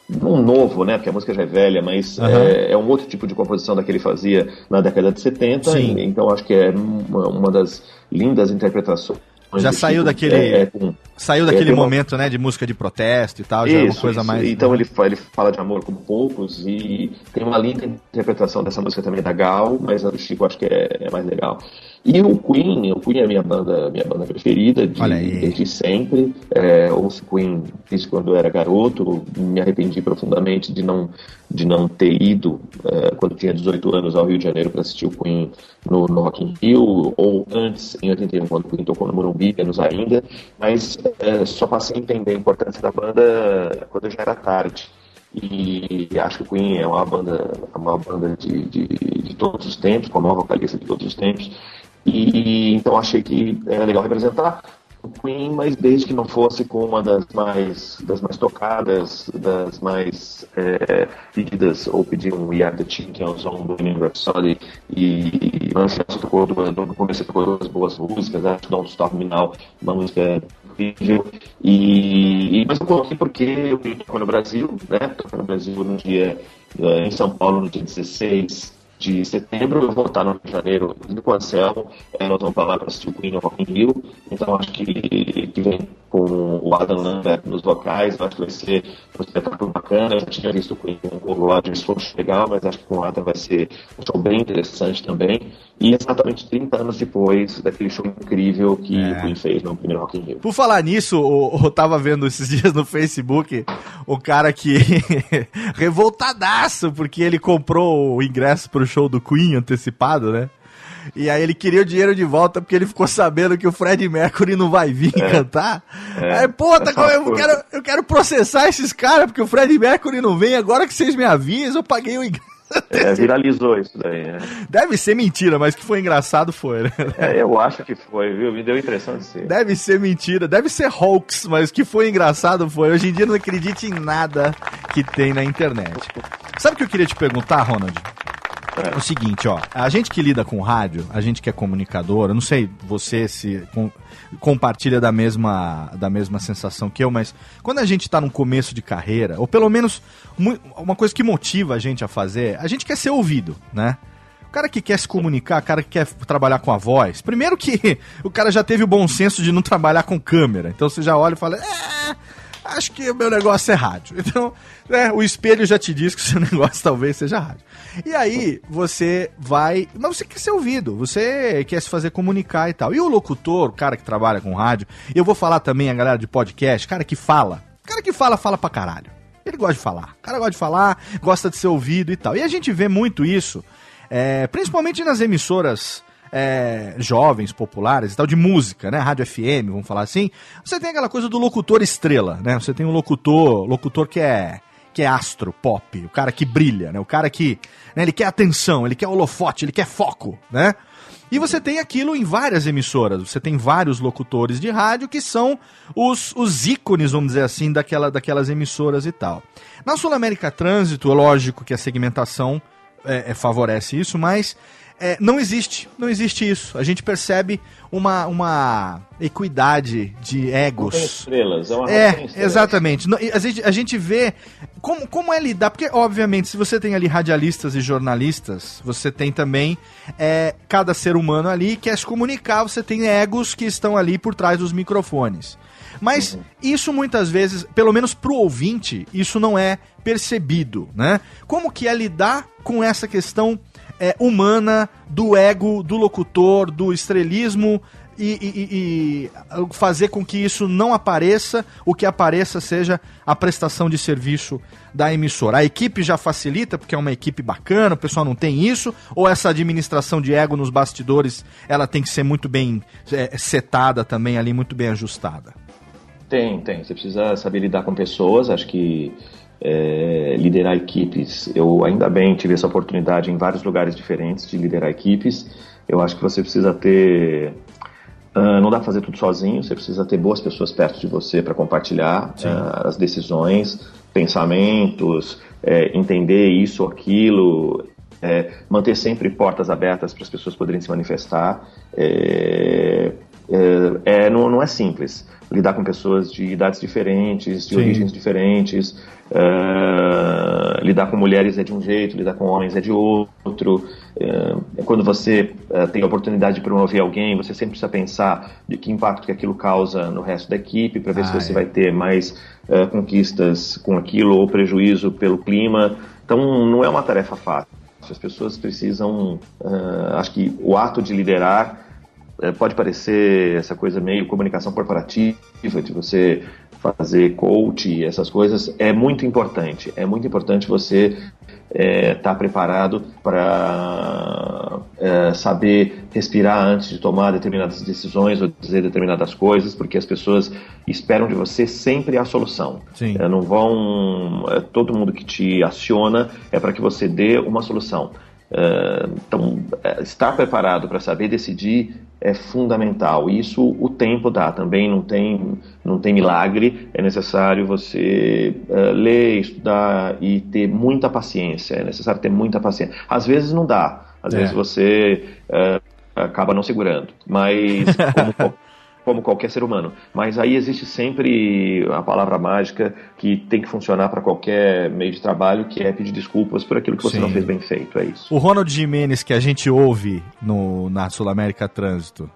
não novo, né? Porque a música já é velha, mas Aham. é, é um outro tipo de composição da que ele fazia na década de 70. Sim. e- então acho que é uma, uma das lindas interpretações. Já saiu daquele- É, é com- Saiu é, daquele tem uma- momento, né, de música de protesto e tal, já é uma isso, coisa isso. mais. Então ele, fa- ele fala de amor como poucos e tem uma linda interpretação dessa música também da Gal, mas a do Chico acho que é, é mais legal. E o Queen, o Queen é a minha banda, minha banda preferida de, desde sempre. É, ouço Queen desde quando eu era garoto. Me arrependi profundamente de não, de não ter ido é, quando tinha 18 anos ao Rio de Janeiro para assistir o Queen no, no Rock in Rio, ou antes, em 81, quando o Queen tocou no Morumbi, menos ainda. Mas é, só passei a entender a importância da banda quando já era tarde. E acho que o Queen é uma banda, uma banda de, de, de todos os tempos, com a maior vocalista de todos os tempos. E então achei que era legal representar o Queen, mas desde que não fosse com uma das mais, das mais tocadas, das mais é, pedidas, ou pedir um We Are The Champions ou um Bohemian Rhapsody, e Manchester tocou, no começo tocou duas boas músicas, acho que Don't Stop Me Now, uma música incrível, e, e- mas eu coloquei porque eu tocou no Brasil, né, tocou no Brasil no dia, eh, em São Paulo, no dia 16 de setembro, eu vou estar no Rio de Janeiro com o Anselmo, eh, nós vamos falar para assistir o Queen no Rock in Rio, então acho que, que vem com o Adam Lambert nos vocais, eu acho que vai ser um espetáculo bacana. Eu já tinha visto com o Rogers, foi legal, mas acho que com o Adam vai ser um show bem interessante também. E exatamente 30 anos depois daquele show incrível que É. o Queen fez no primeiro Rock in Rio. Por falar nisso, o- eu tava vendo esses dias no Facebook o cara que revoltadaço porque ele comprou o ingresso pro show do Queen antecipado, né? E aí ele queria o dinheiro de volta porque ele ficou sabendo que o Fred Mercury não vai vir cantar. É. Aí, como eu, quero, eu quero processar esses caras porque o Fred Mercury não vem. Agora que vocês me avisam, eu paguei o ingresso. É, viralizou isso daí, né? Deve ser mentira, mas que foi engraçado foi, né? É, eu acho que foi, viu? Me deu a impressão de ser. Deve ser mentira, deve ser hoax, mas que foi engraçado foi. Hoje em dia não acredite em nada que tem na internet. Sabe o que eu queria te perguntar, Ronald? É o seguinte, ó, a gente que lida com rádio, a gente que é comunicador, eu não sei você se com- compartilha da mesma, da mesma sensação que eu, mas quando a gente tá num começo de carreira, ou pelo menos uma coisa que motiva a gente a fazer, a gente quer ser ouvido, né? O cara que quer se comunicar, o cara que quer trabalhar com a voz, primeiro que o cara já teve o bom senso de não trabalhar com câmera. Então você já olha e fala, é, acho que o meu negócio é rádio. Então, é, o espelho já te diz que o seu negócio talvez seja rádio. E aí você vai. Mas você quer ser ouvido, você quer se fazer comunicar e tal. E o locutor, o cara que trabalha com rádio, eu vou falar também a galera de podcast, cara que fala. Cara que fala, fala pra caralho. Ele gosta de falar. O cara gosta de falar, gosta de ser ouvido e tal. E a gente vê muito isso, é, principalmente nas emissoras é, jovens, populares e tal, de música, né? Rádio FM, vamos falar assim. Você tem aquela coisa do locutor estrela, né? Você tem um locutor, locutor que é que é astro pop, o cara que brilha, né? O cara que, né, ele quer atenção, ele quer holofote, ele quer foco, né? E você tem aquilo em várias emissoras. Você tem vários locutores de rádio que são os, os ícones, vamos dizer assim, daquela, daquelas emissoras e tal. Na Sul América Trânsito, é lógico que a segmentação é, é, favorece isso, mas é, não existe, não existe isso. A gente percebe uma, uma equidade de Não tem egos. estrelas, é uma É, estrelas. exatamente. A gente, a gente vê como, como é lidar, porque, obviamente, se você tem ali radialistas e jornalistas, você tem também é, cada ser humano ali quer se comunicar, você tem egos que estão ali por trás dos microfones. Mas isso muitas vezes, pelo menos pro ouvinte, isso não é percebido, né? Como que é lidar com essa questão é, humana do ego do locutor, do estrelismo e, e- e- fazer com que isso não apareça, o que apareça seja a prestação de serviço da emissora. A equipe já facilita, porque é uma equipe bacana, o pessoal não tem isso, ou essa administração de ego nos bastidores, ela tem que ser muito bem é, setada também ali, muito bem ajustada. Tem, tem. Você precisa saber lidar com pessoas. Acho que é, liderar equipes. Eu ainda bem tive essa oportunidade em vários lugares diferentes de liderar equipes. Eu acho que você precisa ter. ah, não dá pra fazer tudo sozinho. Você precisa ter boas pessoas perto de você para compartilhar ah, as decisões, pensamentos, é, entender isso ou aquilo. é, manter sempre portas abertas para as pessoas poderem se manifestar. É, é, é, não, não é simples lidar com pessoas de idades diferentes, de Sim. origens diferentes. é, lidar com mulheres é de um jeito, lidar com homens é de outro. É, quando você é, tem a oportunidade de promover alguém, você sempre precisa pensar de que impacto que aquilo causa no resto da equipe, para ver se Ah, você é. vai ter mais é, conquistas com aquilo ou prejuízo pelo clima. Então, não é uma tarefa fácil. As pessoas precisam, é, acho que o ato de liderar é, pode parecer essa coisa meio comunicação corporativa, de você fazer coach, essas coisas, é muito importante. É muito importante você estar preparado para é, saber respirar antes de tomar determinadas decisões ou dizer determinadas coisas, porque as pessoas esperam de você sempre a solução. Sim. É, não vão. é, todo mundo que te aciona é para que você dê uma solução. É, então, é, estar preparado para saber decidir é fundamental. Isso o tempo dá. Também não tem, não tem milagre. É necessário você é, ler, estudar e ter muita paciência. É necessário ter muita paciência. Às vezes não dá. Às É. vezes você é, acaba não segurando. Mas como, como qualquer ser humano. Mas aí existe sempre a palavra mágica que tem que funcionar para qualquer meio de trabalho, que é pedir desculpas por aquilo que você Sim. não fez bem feito. É isso. O Ronald Jimenez que a gente ouve no, na Sul América Trânsito,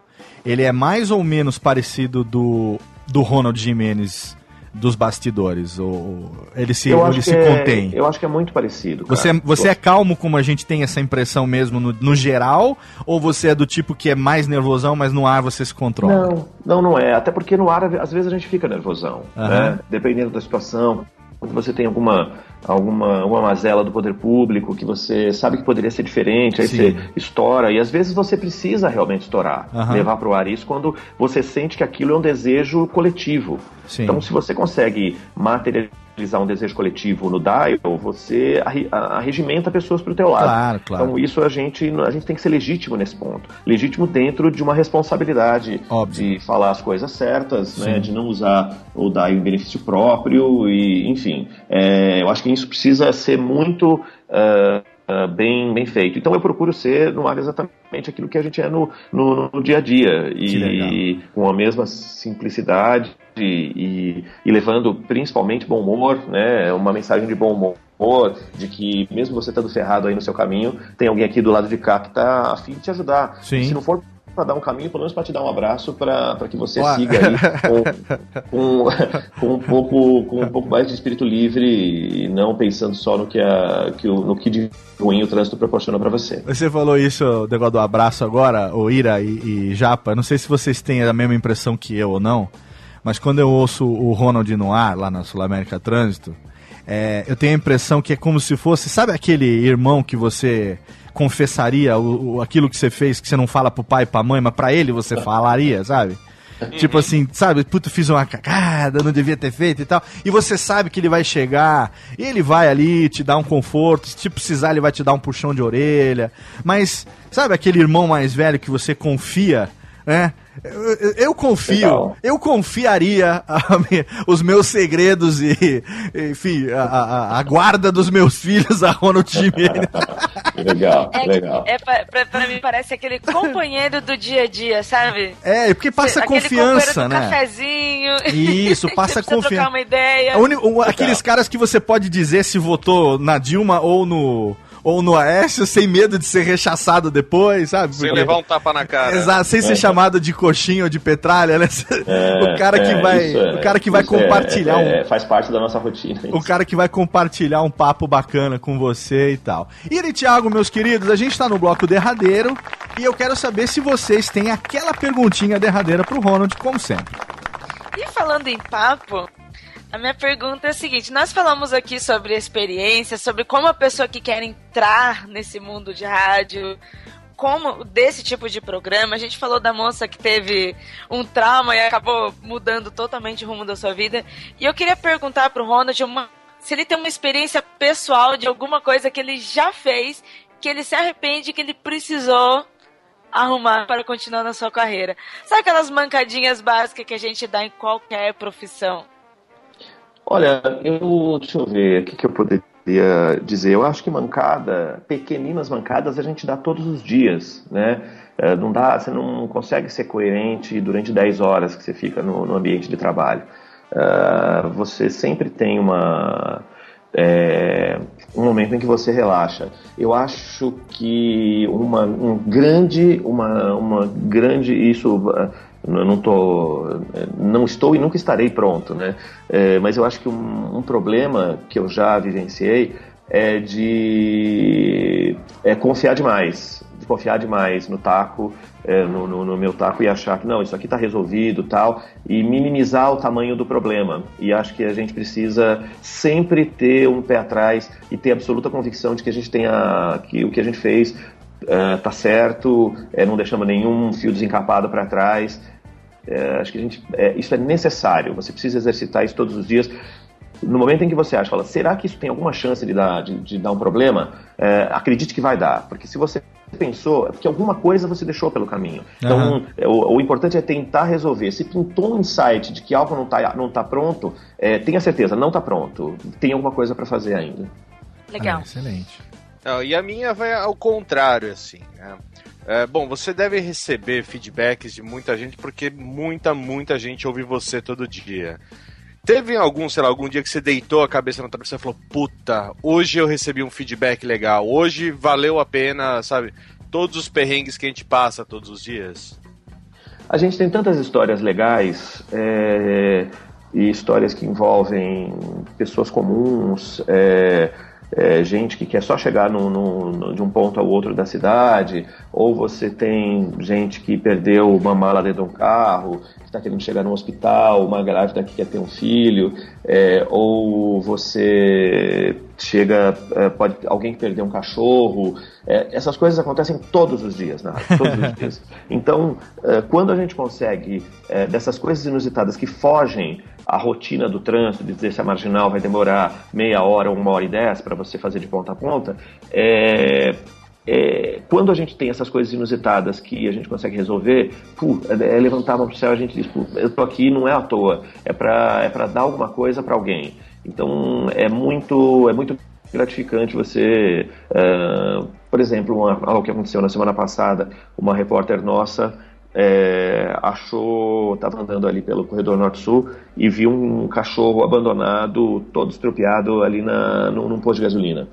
ele é mais ou menos parecido do do Ronald Jimenez dos bastidores? Ou ele se, ele se é- contém? Eu acho que é muito parecido. cara. Você, é- você é calmo como a gente tem essa impressão mesmo no, no geral? Ou você é do tipo que é mais nervosão, mas no ar você se controla? Não, não, não é. Até porque no ar, às vezes, a gente fica nervosão, Aham. né? Dependendo da situação. Quando você tem alguma, alguma, alguma mazela do poder público que você sabe que poderia ser diferente, aí Sim. você estoura. E às vezes você precisa realmente estourar, Aham. levar para o ar isso quando você sente que aquilo é um desejo coletivo. Sim. Então, se você consegue materializar um desejo coletivo no dial, você arregimenta pessoas para o teu lado. Claro, claro. Então, isso a gente, a gente tem que ser legítimo nesse ponto. Legítimo dentro de uma responsabilidade de falar as coisas certas, né, de não usar o DAI em benefício próprio, e enfim. É, eu acho que isso precisa ser muito. ah, ah, bem, bem feito. Então eu procuro ser no ar exatamente aquilo que a gente é no, no, no dia a dia. E com a mesma simplicidade e, e levando principalmente bom humor, né? Uma mensagem de bom humor, de que mesmo você estando ferrado aí no seu caminho, tem alguém aqui do lado de cá que está a fim de te ajudar. Sim. Se não for para dar um caminho, pelo menos para te dar um abraço, para que você Ué. siga aí com, com, com um pouco, com um pouco mais de espírito livre e não pensando só no que, a, que o, no que de ruim o trânsito proporciona para você. Você falou isso, o negócio do abraço agora, o Ira e, e Japa. Não sei se vocês têm a mesma impressão que eu ou não, mas quando eu ouço o Ronald no ar, lá na Sul América Trânsito, é, eu tenho a impressão que é como se fosse, sabe aquele irmão que você confessaria o, o- aquilo que você fez, que você não fala pro pai e pra mãe, mas pra ele você falaria, sabe? Tipo assim, sabe, puta, fiz uma cagada, não devia ter feito e tal. E você sabe que ele vai chegar, e ele vai ali te dar um conforto, se precisar, ele vai te dar um puxão de orelha. Mas, sabe aquele irmão mais velho que você confia, né? Eu, eu- eu confio, Legal. eu confiaria os meus segredos e, enfim, a, a- a guarda dos meus filhos a Ronald Jimenez. Legal, É, legal. é pra, pra, pra mim parece aquele companheiro do dia a dia, sabe? É, porque passa Aquele confiança, companheiro do né? cafezinho. Isso, passa confiança. trocar uma ideia. Uni- o- aqueles caras que você pode dizer se votou na Dilma ou no ou no Aécio sem medo de ser rechaçado depois, sabe? Sem Porque- levar um tapa na cara. Exato, sem ser É. chamado de coxinha ou de petralha, né? É, o cara que é, vai, isso é- o cara que vai isso é- compartilhar é- um faz parte da nossa rotina. o cara que vai compartilhar um papo bacana com você e tal. E aí, Thiago, meus queridos, a gente tá no bloco derradeiro e eu quero saber se vocês têm aquela perguntinha derradeira pro Ronald, como sempre. E falando em papo, a minha pergunta é a seguinte: nós falamos aqui sobre experiência, sobre como a pessoa que quer entrar nesse mundo de rádio, como desse tipo de programa. A gente falou da moça que teve um trauma e acabou mudando totalmente o rumo da sua vida. E eu queria perguntar pro Ronald uma- se ele tem uma experiência pessoal de alguma coisa que ele já fez, que ele se arrepende, que ele precisou arrumar para continuar na sua carreira. Sabe aquelas mancadinhas básicas que a gente dá em qualquer profissão? Olha, eu deixa eu ver o que, que eu poderia dizer. Eu acho que mancada, pequeninas mancadas, a gente dá todos os dias, né? É, não dá, você não consegue ser coerente durante 10 horas que você fica no, no ambiente de trabalho. É, você sempre tem uma é, um momento em que você relaxa. Eu acho que uma um grande uma, uma grande isso eu não tô não estou e nunca estarei pronto, né? É, mas eu acho que um, um problema que eu já vivenciei é de é confiar demais, de confiar demais no taco, é, no, no- no meu taco e achar que não, isso aqui está resolvido tal, e minimizar o tamanho do problema. E acho que a gente precisa sempre ter um pé atrás e ter absoluta convicção de que a gente tenha que o que a gente fez é, tá certo, é, não deixamos nenhum fio desencapado para trás. É, acho que a gente, é, isso é necessário. Você precisa exercitar isso todos os dias. No momento em que você acha, fala, será que isso tem alguma chance de dar, de, de dar um problema? É, acredite que vai dar, porque se você pensou, é porque alguma coisa você deixou pelo caminho. Então, é, o, o importante é tentar resolver. Se pintou um insight de que algo não está não tá pronto, é, tenha certeza, não está pronto. Tem alguma coisa para fazer ainda. Legal. Ah, excelente. Não, e a minha vai ao contrário, assim. né? É, bom, você deve receber feedbacks de muita gente, porque muita, muita gente ouve você todo dia. Teve algum, sei lá, algum dia que você deitou a cabeça na travessa e falou, puta, hoje eu recebi um feedback legal, hoje valeu a pena, sabe, todos os perrengues que a gente passa todos os dias? A gente tem tantas histórias legais é, e histórias que envolvem pessoas comuns, é, é, gente que quer só chegar no, no, no, de um ponto ao outro da cidade, ou você tem gente que perdeu uma mala dentro de um carro, que está querendo chegar no hospital, uma grávida que quer ter um filho, é, ou você chega, é, pode alguém que perdeu um cachorro, é, essas coisas acontecem todos os dias, né? todos os dias. Então, é, quando a gente consegue é, dessas coisas inusitadas que fogem a rotina do trânsito, de dizer se a marginal vai demorar meia hora ou uma hora e dez para você fazer de ponta a ponta, é, é, quando a gente tem essas coisas inusitadas que a gente consegue resolver, pu, é, é levantar a mão céu e a gente diz, eu tô aqui não é à toa, é para é dar alguma coisa para alguém. Então é muito, é muito gratificante você, uh, por exemplo, uma, algo que aconteceu na semana passada, uma repórter nossa é, achou, estava andando ali pelo corredor norte-sul e viu um cachorro abandonado, todo estropiado ali na, no, num posto de gasolina.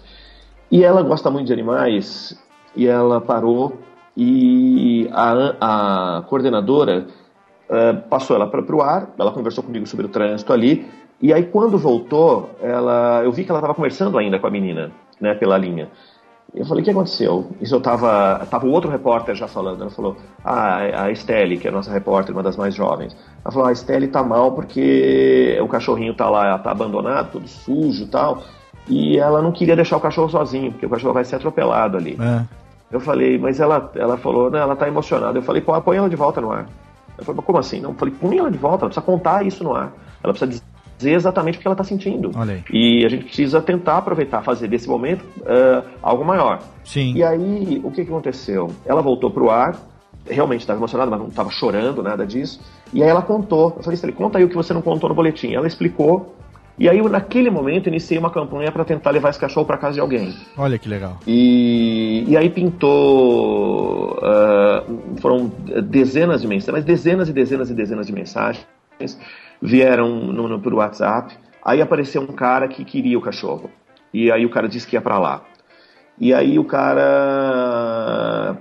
E ela gosta muito de animais e ela parou e a, a coordenadora uh, passou ela para o ar, ela conversou comigo sobre o trânsito ali e aí quando voltou, ela, eu vi que ela estava conversando ainda com a menina, né, pela linha. Eu falei, o que aconteceu? Isso eu tava, tava o outro repórter já falando, ela falou, ah, a Estelle, que é a nossa repórter, uma das mais jovens, ela falou, ah, a Estelle tá mal porque o cachorrinho tá lá, tá abandonado, todo sujo e tal, e ela não queria deixar o cachorro sozinho, porque o cachorro vai ser atropelado ali. É. Eu falei, mas ela, ela falou, não, ela tá emocionada. Eu falei, põe ela de volta no ar. Ela falou, como assim? Não, eu falei, põe ela de volta, ela precisa contar isso no ar. Ela precisa dizer exatamente o que ela está sentindo. E a gente precisa tentar aproveitar, fazer desse momento uh, algo maior. Sim. E aí, o que, que aconteceu? Ela voltou pro ar, realmente estava emocionada, mas não estava chorando, nada disso. E aí ela contou. Eu falei, conta aí o que você não contou no boletim. Ela explicou. E aí, naquele momento, iniciei uma campanha para tentar levar esse cachorro para casa de alguém. Olha que legal. E, e aí pintou. Uh, foram dezenas de mensagens, mas dezenas e dezenas e dezenas de mensagens vieram no, no, por WhatsApp. Aí apareceu um cara que queria o cachorro. E aí o cara disse que ia para lá. E aí o cara.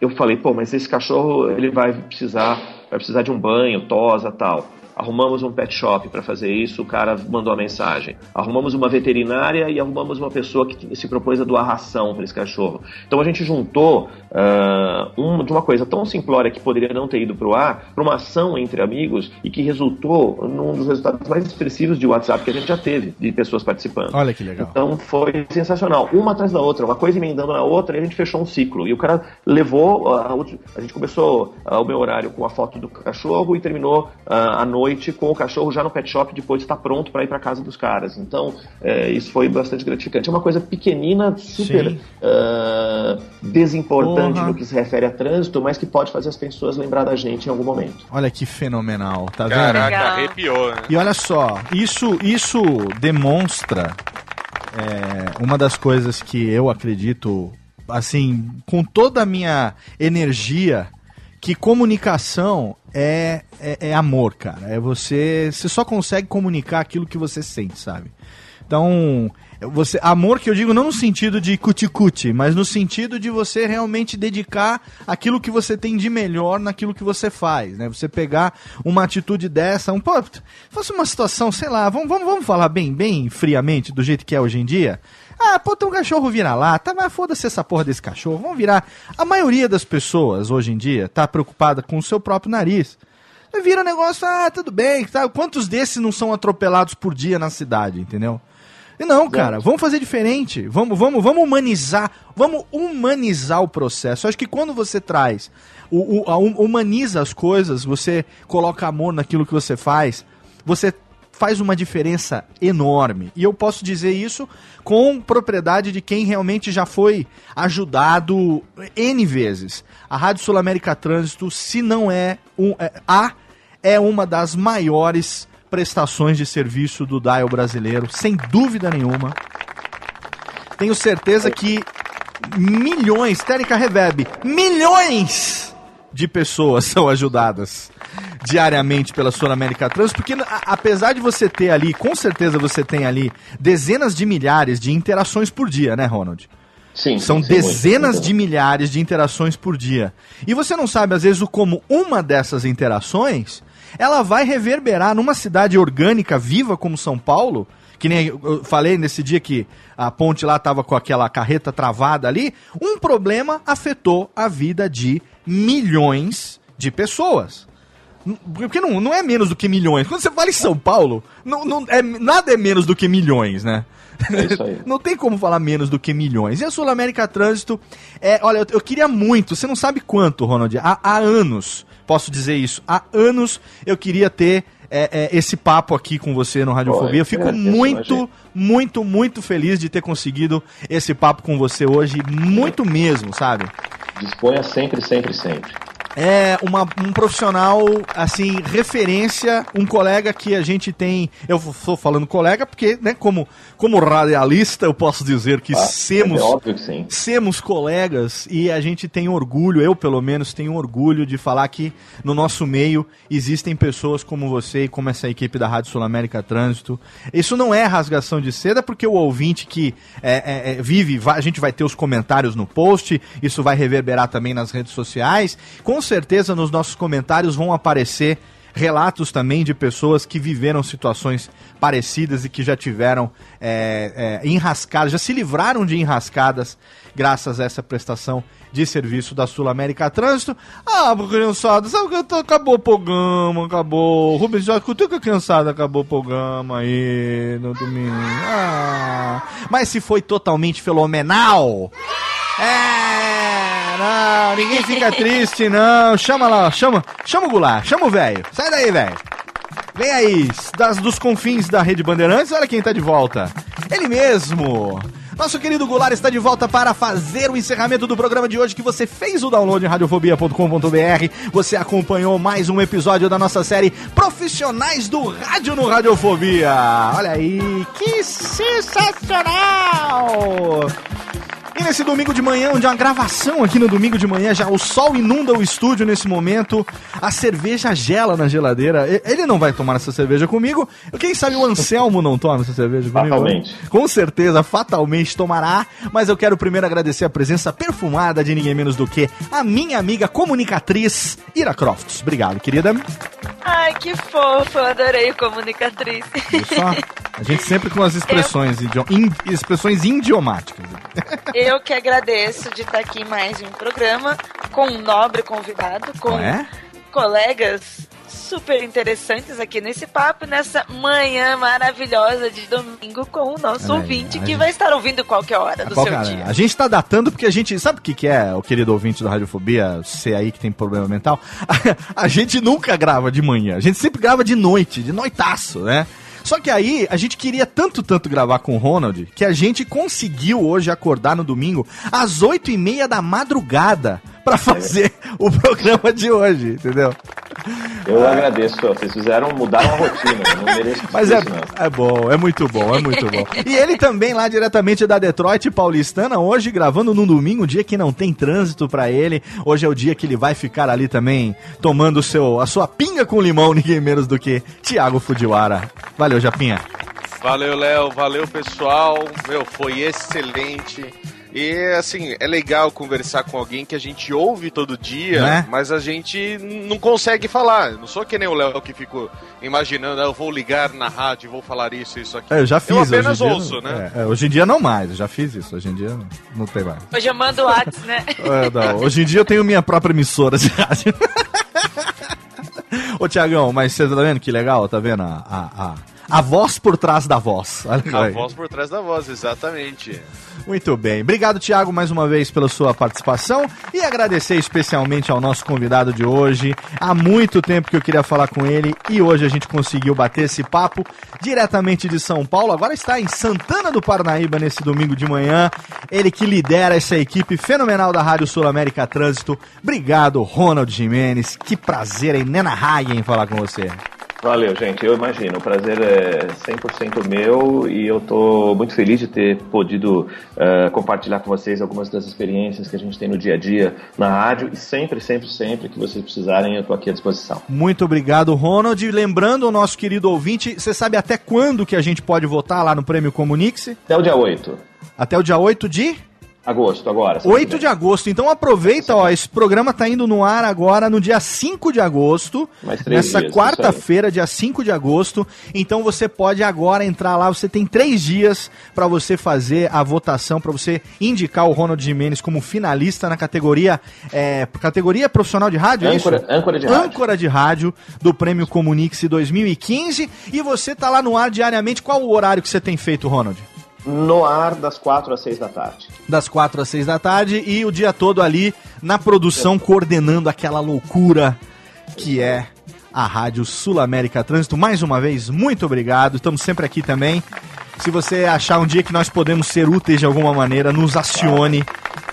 Eu falei, pô, mas esse cachorro ele vai precisar, vai precisar de um banho, tosa tal. Arrumamos um pet shop para fazer isso, o cara mandou a mensagem. Arrumamos uma veterinária e arrumamos uma pessoa que se propôs a doar ração para esse cachorro. Então a gente juntou uh, um, de uma coisa tão simplória que poderia não ter ido para o ar, para uma ação entre amigos e que resultou num dos resultados mais expressivos de WhatsApp que a gente já teve, de pessoas participando. Olha que legal. Então foi sensacional. Uma atrás da outra, uma coisa emendando na outra e a gente fechou um ciclo. E o cara levou, a, a gente começou uh, o meu horário com a foto do cachorro e terminou uh, a noite noite com o cachorro já no pet shop depois de estar pronto para ir para casa dos caras. Então, é, isso foi bastante gratificante. É uma coisa pequenina, super uh, desimportante Porra. no que se refere a trânsito, mas que pode fazer as pessoas lembrar da gente em algum momento. Olha que fenomenal, tá vendo? Caraca, arrepiou, né? E olha só, isso, isso demonstra é, uma das coisas que eu acredito, assim, com toda a minha energia que comunicação é, é, é, amor, cara. É você. Você só consegue comunicar aquilo que você sente, sabe? Então, você amor que eu digo não no sentido de cuti-cuti, mas no sentido de você realmente dedicar aquilo que você tem de melhor naquilo que você faz, né? Você pegar uma atitude dessa, um pô, fosse uma situação, sei lá, vamos, vamos, vamos falar bem, bem friamente do jeito que é hoje em dia. Ah, pô, tem um cachorro vira lá, tá, mas foda-se essa porra desse cachorro, vamos virar. A maioria das pessoas hoje em dia tá preocupada com o seu próprio nariz. Vira negócio, ah, tudo bem, tá? Quantos desses não são atropelados por dia na cidade, entendeu? E não, cara, vamos fazer diferente. Vamos, vamos, vamos humanizar, vamos humanizar o processo. Eu acho que quando você traz, o, o, a, humaniza as coisas, você coloca amor naquilo que você faz, você faz uma diferença enorme. E eu posso dizer isso com propriedade de quem realmente já foi ajudado N vezes. A Rádio Sul América Trânsito, se não é, um, é a, é uma das maiores prestações de serviço do Dial brasileiro, sem dúvida nenhuma. Tenho certeza que milhões, Técnica Reverb, milhões de pessoas são ajudadas diariamente pela Sul América Trans, porque apesar de você ter ali, com certeza você tem ali dezenas de milhares de interações por dia, né, Ronald? Sim, São sim, dezenas muito, de milhares de interações por dia. E você não sabe, às vezes, o como uma dessas interações ela vai reverberar numa cidade orgânica, viva como São Paulo, que nem eu falei nesse dia que a ponte lá estava com aquela carreta travada ali, um problema afetou a vida de milhões de pessoas. Porque não, não é menos do que milhões. Quando você fala em São Paulo, não, não, é, nada é menos do que milhões, né? É. Não tem como falar menos do que milhões. E a Sul América Trânsito, é, olha, eu, eu queria muito, você não sabe quanto, Ronald, há, há anos, posso dizer isso, há anos eu queria ter é, é, esse papo aqui com você no Radiofobia. Eu fico é, muito, muito, muito feliz de ter conseguido esse papo com você hoje, muito mesmo, sabe? Disponha sempre, sempre, sempre. É uma, um profissional, assim, referência, um colega que a gente tem. Eu estou falando colega porque, né, como, como radialista, eu posso dizer que Ah, semos. é óbvio. Semos colegas e a gente tem orgulho, eu pelo menos tenho orgulho de falar que no nosso meio existem pessoas como você e como essa equipe da Rádio Sul América Trânsito. Isso não é rasgação de seda, porque o ouvinte que é, é, é, vive, a gente vai ter os comentários no post, isso vai reverberar também nas redes sociais. Com certeza nos nossos comentários vão aparecer relatos também de pessoas que viveram situações parecidas e que já tiveram é, é, enrascadas, já se livraram de enrascadas graças a essa prestação de serviço da Sul América Trânsito. Ah, criançada, sabe que acabou o programa, acabou. Rubens já escutou que a criançada acabou o programa aí no domingo. Ah, mas se foi totalmente fenomenal. É, não, ninguém fica triste, não. Chama lá, chama, chama o Goulart, chama o velho. Sai daí, velho. Vem aí, das, dos confins da Rede Bandeirantes, olha quem tá de volta. Ele mesmo. Nosso querido Goulart está de volta para fazer o encerramento do programa de hoje que você fez o download em radiofobia.com.br. Você acompanhou mais um episódio da nossa série Profissionais do Rádio no Radiofobia. Olha aí, que sensacional! E nesse domingo de manhã, onde há uma gravação aqui no domingo de manhã, já o sol inunda o estúdio nesse momento, a cerveja gela na geladeira. Ele não vai tomar essa cerveja comigo. Quem sabe o Anselmo não toma essa cerveja comigo? Fatalmente. Com certeza, fatalmente tomará. Mas eu quero primeiro agradecer a presença perfumada de ninguém menos do que a minha amiga comunicatriz Ira Crofts. Obrigado, querida. Ai, que fofo, eu adorei o comunicatriz. Só? A gente sempre com as expressões, idio- in- expressões idiomáticas. Eu que agradeço de estar aqui em mais um programa com um nobre convidado, com é? colegas super interessantes aqui nesse papo, nessa manhã maravilhosa de domingo com o nosso aí, ouvinte que gente- vai estar ouvindo qualquer hora do Qual seu é? dia. A gente tá datando porque a gente. Sabe o que, que é, o querido ouvinte da Radiofobia, você aí que tem problema mental? A, gente nunca grava de manhã, a gente sempre grava de noite, de noitaço, né? Só que aí a gente queria tanto, tanto gravar com o Ronald que a gente conseguiu hoje acordar no domingo às oito e meia da madrugada pra fazer o programa de hoje, entendeu? Eu agradeço, vocês fizeram, mudaram a rotina, eu não mereço Mas é, não. é bom, é muito bom, é muito bom. E ele também lá diretamente da Detroit Paulistana, hoje gravando num domingo, um dia que não tem trânsito pra ele. Hoje é o dia que ele vai ficar ali também tomando o seu, a sua pinga com limão, ninguém menos do que Thiago Fujiwara. Valeu, Japinha. Valeu, Léo. Valeu, pessoal. Meu, foi excelente. E assim, é legal conversar com alguém que a gente ouve todo dia, Né? mas a gente não consegue falar. Eu não sou que nem o Léo que fico imaginando, "Ah, eu vou ligar na rádio e vou falar isso, isso aqui. É, eu já fiz. Eu apenas hoje em dia ouço, não- né? é, é, hoje em dia não mais, eu já fiz isso. Hoje em dia não, não tem mais. Hoje eu mando o WhatsApp, né? É, não, hoje em dia eu tenho minha própria emissora de rádio. Ô, Tiagão, mas você tá vendo que legal? Tá vendo a, a, a, a voz por trás da voz? A voz por trás da voz, exatamente. Muito bem. Obrigado, Thiago, mais uma vez pela sua participação e agradecer especialmente ao nosso convidado de hoje. Há muito tempo que eu queria falar com ele e hoje a gente conseguiu bater esse papo diretamente de São Paulo. Agora está em Santana do Parnaíba nesse domingo de manhã. Ele que lidera essa equipe fenomenal da Rádio Sul América Trânsito. Obrigado, Ronald Jimenez. Que prazer, é inenarrável falar com você. Valeu, gente. Eu imagino. O prazer é 100% meu e eu tô muito feliz de ter podido eh, compartilhar com vocês algumas das experiências que a gente tem no dia a dia na rádio e sempre, sempre, sempre que vocês precisarem, eu tô aqui à disposição. Muito obrigado, Ronald. Lembrando o nosso querido ouvinte, você sabe até quando que a gente pode votar lá no Prêmio Comunix? Até o dia 8. Até o dia 8 de Agosto, agora. 8 de agosto. Então aproveita, ó, esse programa tá indo no ar agora no dia 5 de agosto. Mais três Nessa quarta-feira, dia 5 de agosto. Então você pode agora entrar lá. Você tem três dias para você fazer a votação, para você indicar o Ronald Jimenez como finalista na categoria é, categoria profissional de rádio, é Âncora, isso? âncora de rádio. âncora de rádio do Prêmio Comunix 2015. E você tá lá no ar diariamente. Qual o horário que você tem feito, Ronald? No ar das 4 às 6 da tarde. das quatro às seis da tarde e o dia todo ali na produção coordenando aquela loucura que é a Rádio Sul América Trânsito. Mais uma vez, muito obrigado. Estamos sempre aqui também. Se você achar um dia que nós podemos ser úteis de alguma maneira, nos acione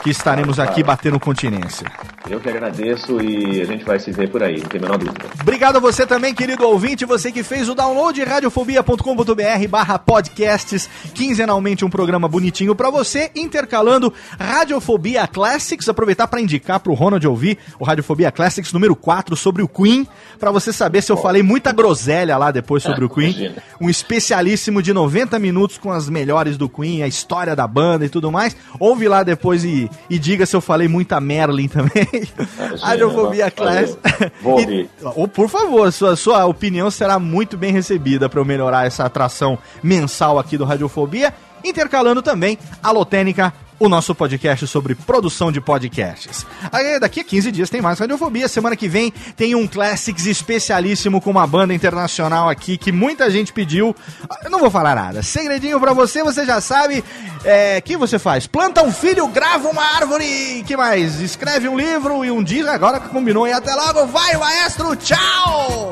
que estaremos aqui batendo continência. Eu que agradeço e a gente vai se ver por aí, não tem a menor dúvida. Obrigado a você também, querido ouvinte, você que fez o download radiofobia.com.br barra podcasts, quinzenalmente um programa bonitinho pra você, intercalando Radiofobia Classics, aproveitar pra indicar pro Ronald ouvir o Radiofobia Classics número 4 sobre o Queen, pra você saber se eu falei muita groselha lá depois sobre o Queen, imagina. um especialíssimo de 90 minutos com as melhores do Queen, a história da banda e tudo mais, ouve lá depois e, e diga se eu falei muita Merlin também, Radiofobia. Classics. Vou E- ou, por favor, sua, sua opinião será muito bem recebida para eu melhorar essa atração mensal aqui do Radiofobia, intercalando também a Lotênica, o nosso podcast sobre produção de podcasts. Aí, daqui a 15 dias tem mais Radiofobia. Semana que vem tem um Classics especialíssimo com uma banda internacional aqui que muita gente pediu. Eu não vou falar nada. Segredinho pra você, você já sabe. É, que você faz? Planta um filho, grava uma árvore. que mais? Escreve um livro e um disco. Agora que combinou. E até logo. Vai, maestro. Tchau!